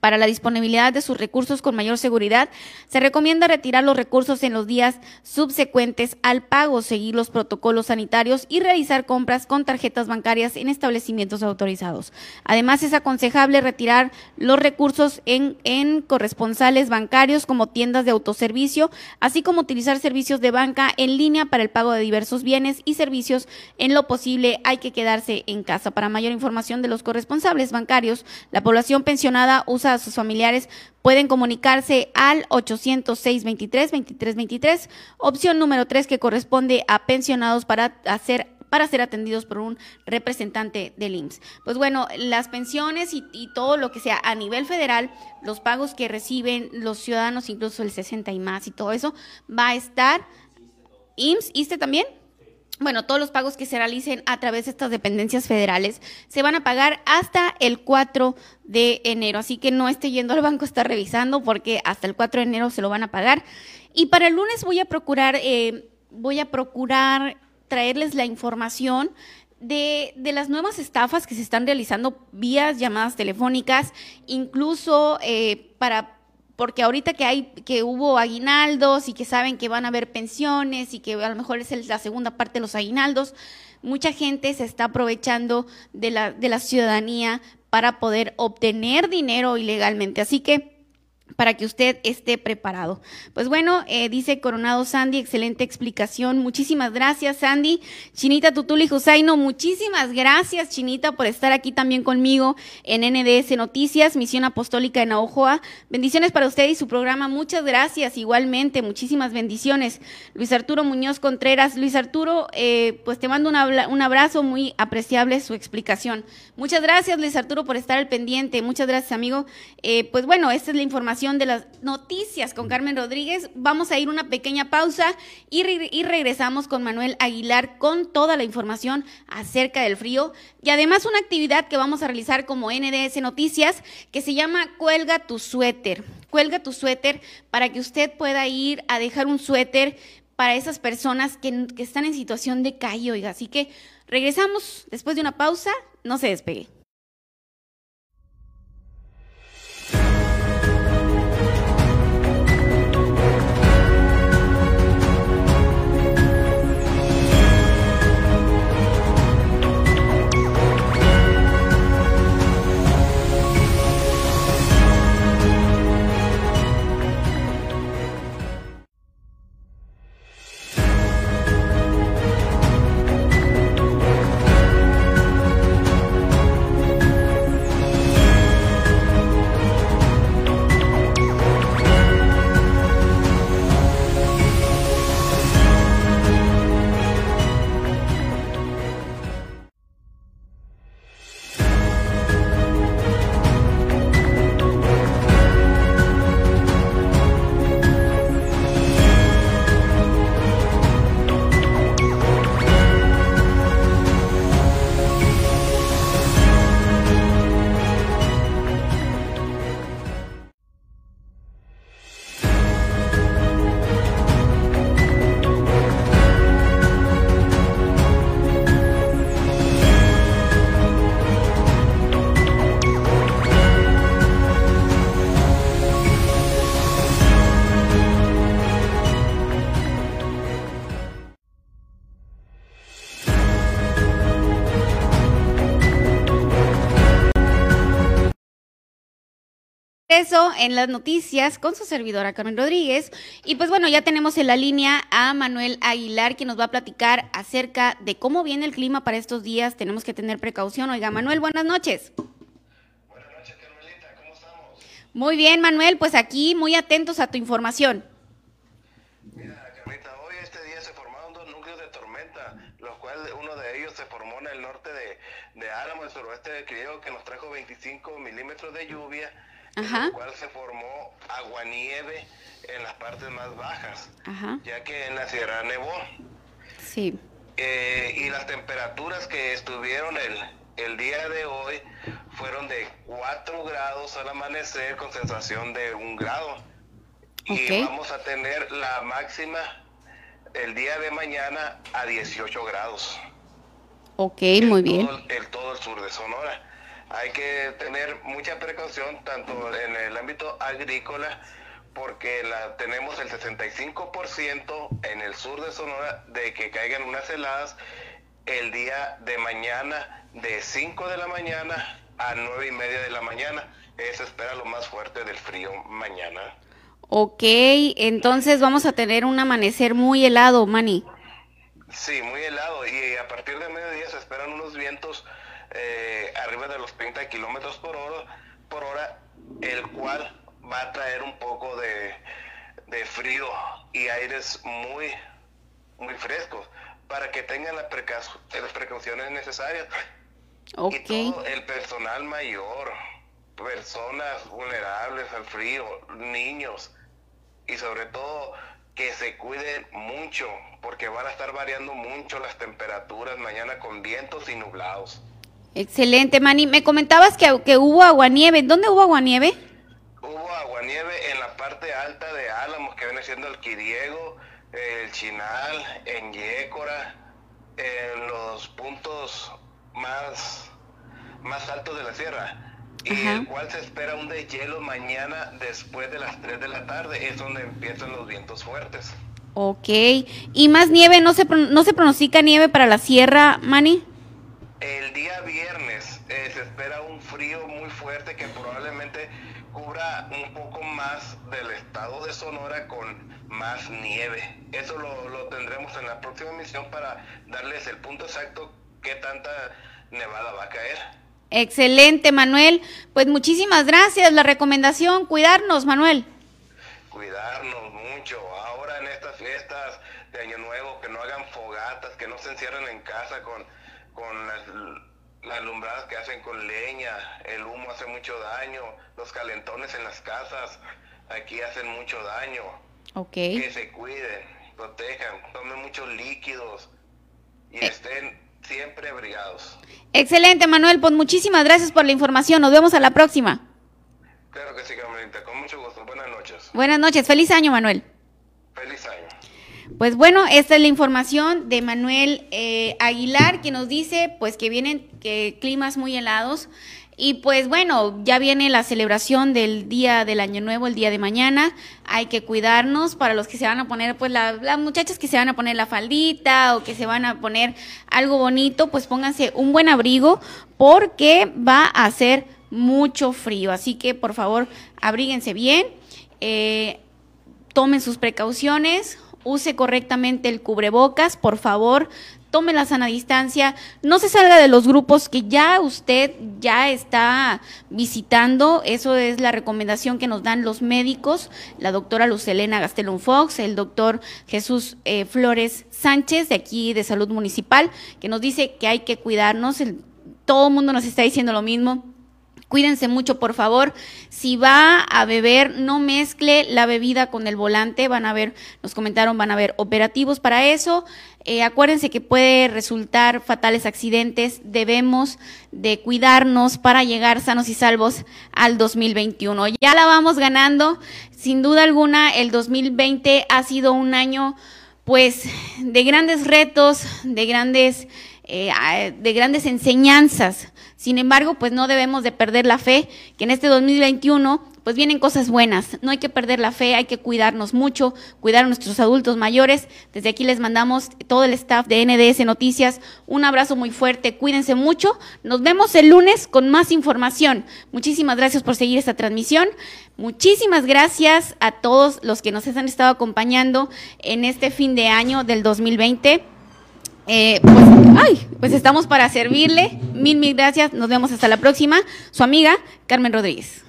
Para la disponibilidad de sus recursos con mayor seguridad, se recomienda retirar los recursos en los días subsecuentes al pago, seguir los protocolos sanitarios y realizar compras con tarjetas bancarias en establecimientos autorizados. Además, es aconsejable retirar los recursos en, en corresponsales bancarios como tiendas de autoservicio, así como utilizar servicios de banca en línea para el pago de diversos bienes y servicios. En lo posible, hay que quedarse en casa. Para mayor información de los corresponsables bancarios, la población pensionada a sus familiares, pueden comunicarse al 806 23 23 23, opción número 3 que corresponde a pensionados para hacer para ser atendidos por un representante del IMSS. Pues bueno, las pensiones y, y, todo lo que sea a nivel federal, los pagos que reciben los ciudadanos, incluso el 60 y más y todo eso, va a estar IMSS, ¿ISTE también? Bueno, todos los pagos que se realicen a través de estas dependencias federales se van a pagar hasta el 4 de enero. Así que no esté yendo al banco, está revisando porque hasta el 4 de enero se lo van a pagar. Y para el lunes voy a procurar, eh, voy a procurar traerles la información de, de, las nuevas estafas que se están realizando vía llamadas telefónicas, incluso eh, para porque ahorita que hay que hubo aguinaldos y que saben que van a haber pensiones y que a lo mejor es la segunda parte de los aguinaldos, mucha gente se está aprovechando de la, de la ciudadanía para poder obtener dinero ilegalmente. Así que para que usted esté preparado. Pues bueno, eh, dice Coronado Sandy, excelente explicación. Muchísimas gracias, Sandy. Chinita Tutuli Husaino, muchísimas gracias, Chinita, por estar aquí también conmigo en NDS Noticias, Misión Apostólica en Aojoa. Bendiciones para usted y su programa. Muchas gracias, igualmente, muchísimas bendiciones. Luis Arturo Muñoz Contreras. Luis Arturo, eh, pues te mando un abrazo muy apreciable su explicación. Muchas gracias, Luis Arturo, por estar al pendiente. Muchas gracias, amigo. Eh, pues bueno, esta es la información de las noticias con Carmen Rodríguez. Vamos a ir una pequeña pausa y, regresamos con Manuel Aguilar con toda la información acerca del frío y además una actividad que vamos a realizar como NDS Noticias que se llama Cuelga tu suéter. Cuelga tu suéter para que usted pueda ir a dejar un suéter para esas personas que, que están en situación de calle, oiga. Así que regresamos después de una pausa, no se despegue. regreso en las noticias con su servidora Carmen Rodríguez. Y pues bueno, ya tenemos en la línea a Manuel Aguilar, que nos va a platicar acerca de cómo viene el clima para estos días. Tenemos que tener precaución. Oiga, Manuel, buenas noches. Buenas noches, Carmelita. ¿Cómo estamos? Muy bien, Manuel. Pues aquí muy atentos a tu información. Mira, Carmelita, hoy este día se formaron dos núcleos de tormenta, los cuales uno de ellos se formó en el norte de, de Álamo, el suroeste de Criollo, que nos trajo 25 milímetros de lluvia en lo cual se formó aguanieve en las partes más bajas, ya que en la sierra nevó. Sí. Eh, y las temperaturas que estuvieron el, el día de hoy fueron de 4 grados al amanecer con sensación de 1 grado. Y vamos a tener la máxima el día de mañana a 18 grados. Ok, muy bien. Todo, el, todo el sur de Sonora. Hay que tener mucha precaución tanto en el ámbito agrícola porque la, tenemos el 65% en el sur de Sonora de que caigan unas heladas el día de mañana de 5 de la mañana a 9 y media de la mañana. Eso espera lo más fuerte del frío mañana. Ok, entonces vamos a tener un amanecer muy helado, Manny. Sí, muy helado y a partir de mediodía se esperan unos vientos eh, arriba de los 30 kilómetros por hora, por hora, el cual va a traer un poco de, frío y aires muy, muy frescos para que tengan las, precauciones necesarias. Y todo el personal mayor, personas vulnerables al frío, niños y sobre todo que se cuiden mucho porque van a estar variando mucho las temperaturas mañana con vientos y nublados. Excelente, Manny. Me comentabas que, que hubo aguanieve. ¿Dónde hubo aguanieve? Hubo aguanieve en la parte alta de Álamos, que viene siendo el Quiriego, el Chinal, en Yécora, en los puntos más, más altos de la sierra. Y el cual se espera un deshielo mañana después de las 3 de la tarde, es donde empiezan los vientos fuertes. Ok, ¿y más nieve? ¿No se, no se pronostica nieve para la sierra, Manny? El día viernes eh, se espera un frío muy fuerte que probablemente cubra un poco más del estado de Sonora con más nieve. Eso lo, tendremos en la próxima emisión para darles el punto exacto qué tanta nevada va a caer. Excelente, Manuel. Pues muchísimas gracias. La recomendación, cuidarnos, Manuel. Cuidarnos mucho. Ahora en estas fiestas de Año Nuevo, que no hagan fogatas, que no se encierren en casa con, con las las alumbradas que hacen con leña, el humo hace mucho daño, los calentones en las casas aquí hacen mucho daño. Okay. Que se cuiden, protejan, tomen muchos líquidos y eh. estén siempre abrigados. Excelente, Manuel. Pues muchísimas gracias por la información. Nos vemos a la próxima. Claro que sí, Carmelita. Con mucho gusto. Buenas noches. Buenas noches. Feliz año, Manuel. Pues bueno, esta es la información de Manuel eh, Aguilar que nos dice pues que vienen que climas muy helados y pues bueno, ya viene la celebración del día del año nuevo, el día de mañana. Hay que cuidarnos para los que se van a poner, pues las muchachas que se van a poner la faldita o que se van a poner algo bonito, pues pónganse un buen abrigo porque va a hacer mucho frío. Así que por favor, abríguense bien, eh, tomen sus precauciones use correctamente el cubrebocas, por favor, tome la sana distancia, no se salga de los grupos que ya usted ya está visitando, eso es la recomendación que nos dan los médicos, la doctora Lucelena Gastelum Fox, el doctor Jesús eh, Flores Sánchez de aquí de Salud Municipal, que nos dice que hay que cuidarnos, todo el mundo nos está diciendo lo mismo, Cuídense mucho, por favor. Si va a beber, no mezcle la bebida con el volante. Van a ver, nos comentaron, van a haber operativos para eso. Eh, acuérdense que puede resultar fatales accidentes. Debemos de cuidarnos para llegar sanos y salvos al 2021. Ya la vamos ganando. Sin duda alguna, el 2020 ha sido un año, pues, de grandes retos, de grandes, eh, de grandes enseñanzas sin embargo, pues no debemos de perder la fe, que en este 2021 pues vienen cosas buenas. No hay que perder la fe, hay que cuidarnos mucho, cuidar a nuestros adultos mayores. Desde aquí les mandamos todo el staff de NDS Noticias un abrazo muy fuerte, cuídense mucho. Nos vemos el lunes con más información. Muchísimas gracias por seguir esta transmisión. Muchísimas gracias a todos los que nos han estado acompañando en este fin de año del 2020. Eh, pues, ay, pues estamos para servirle. Mil, mil gracias. Nos vemos hasta la próxima. Su amiga Carmen Rodríguez.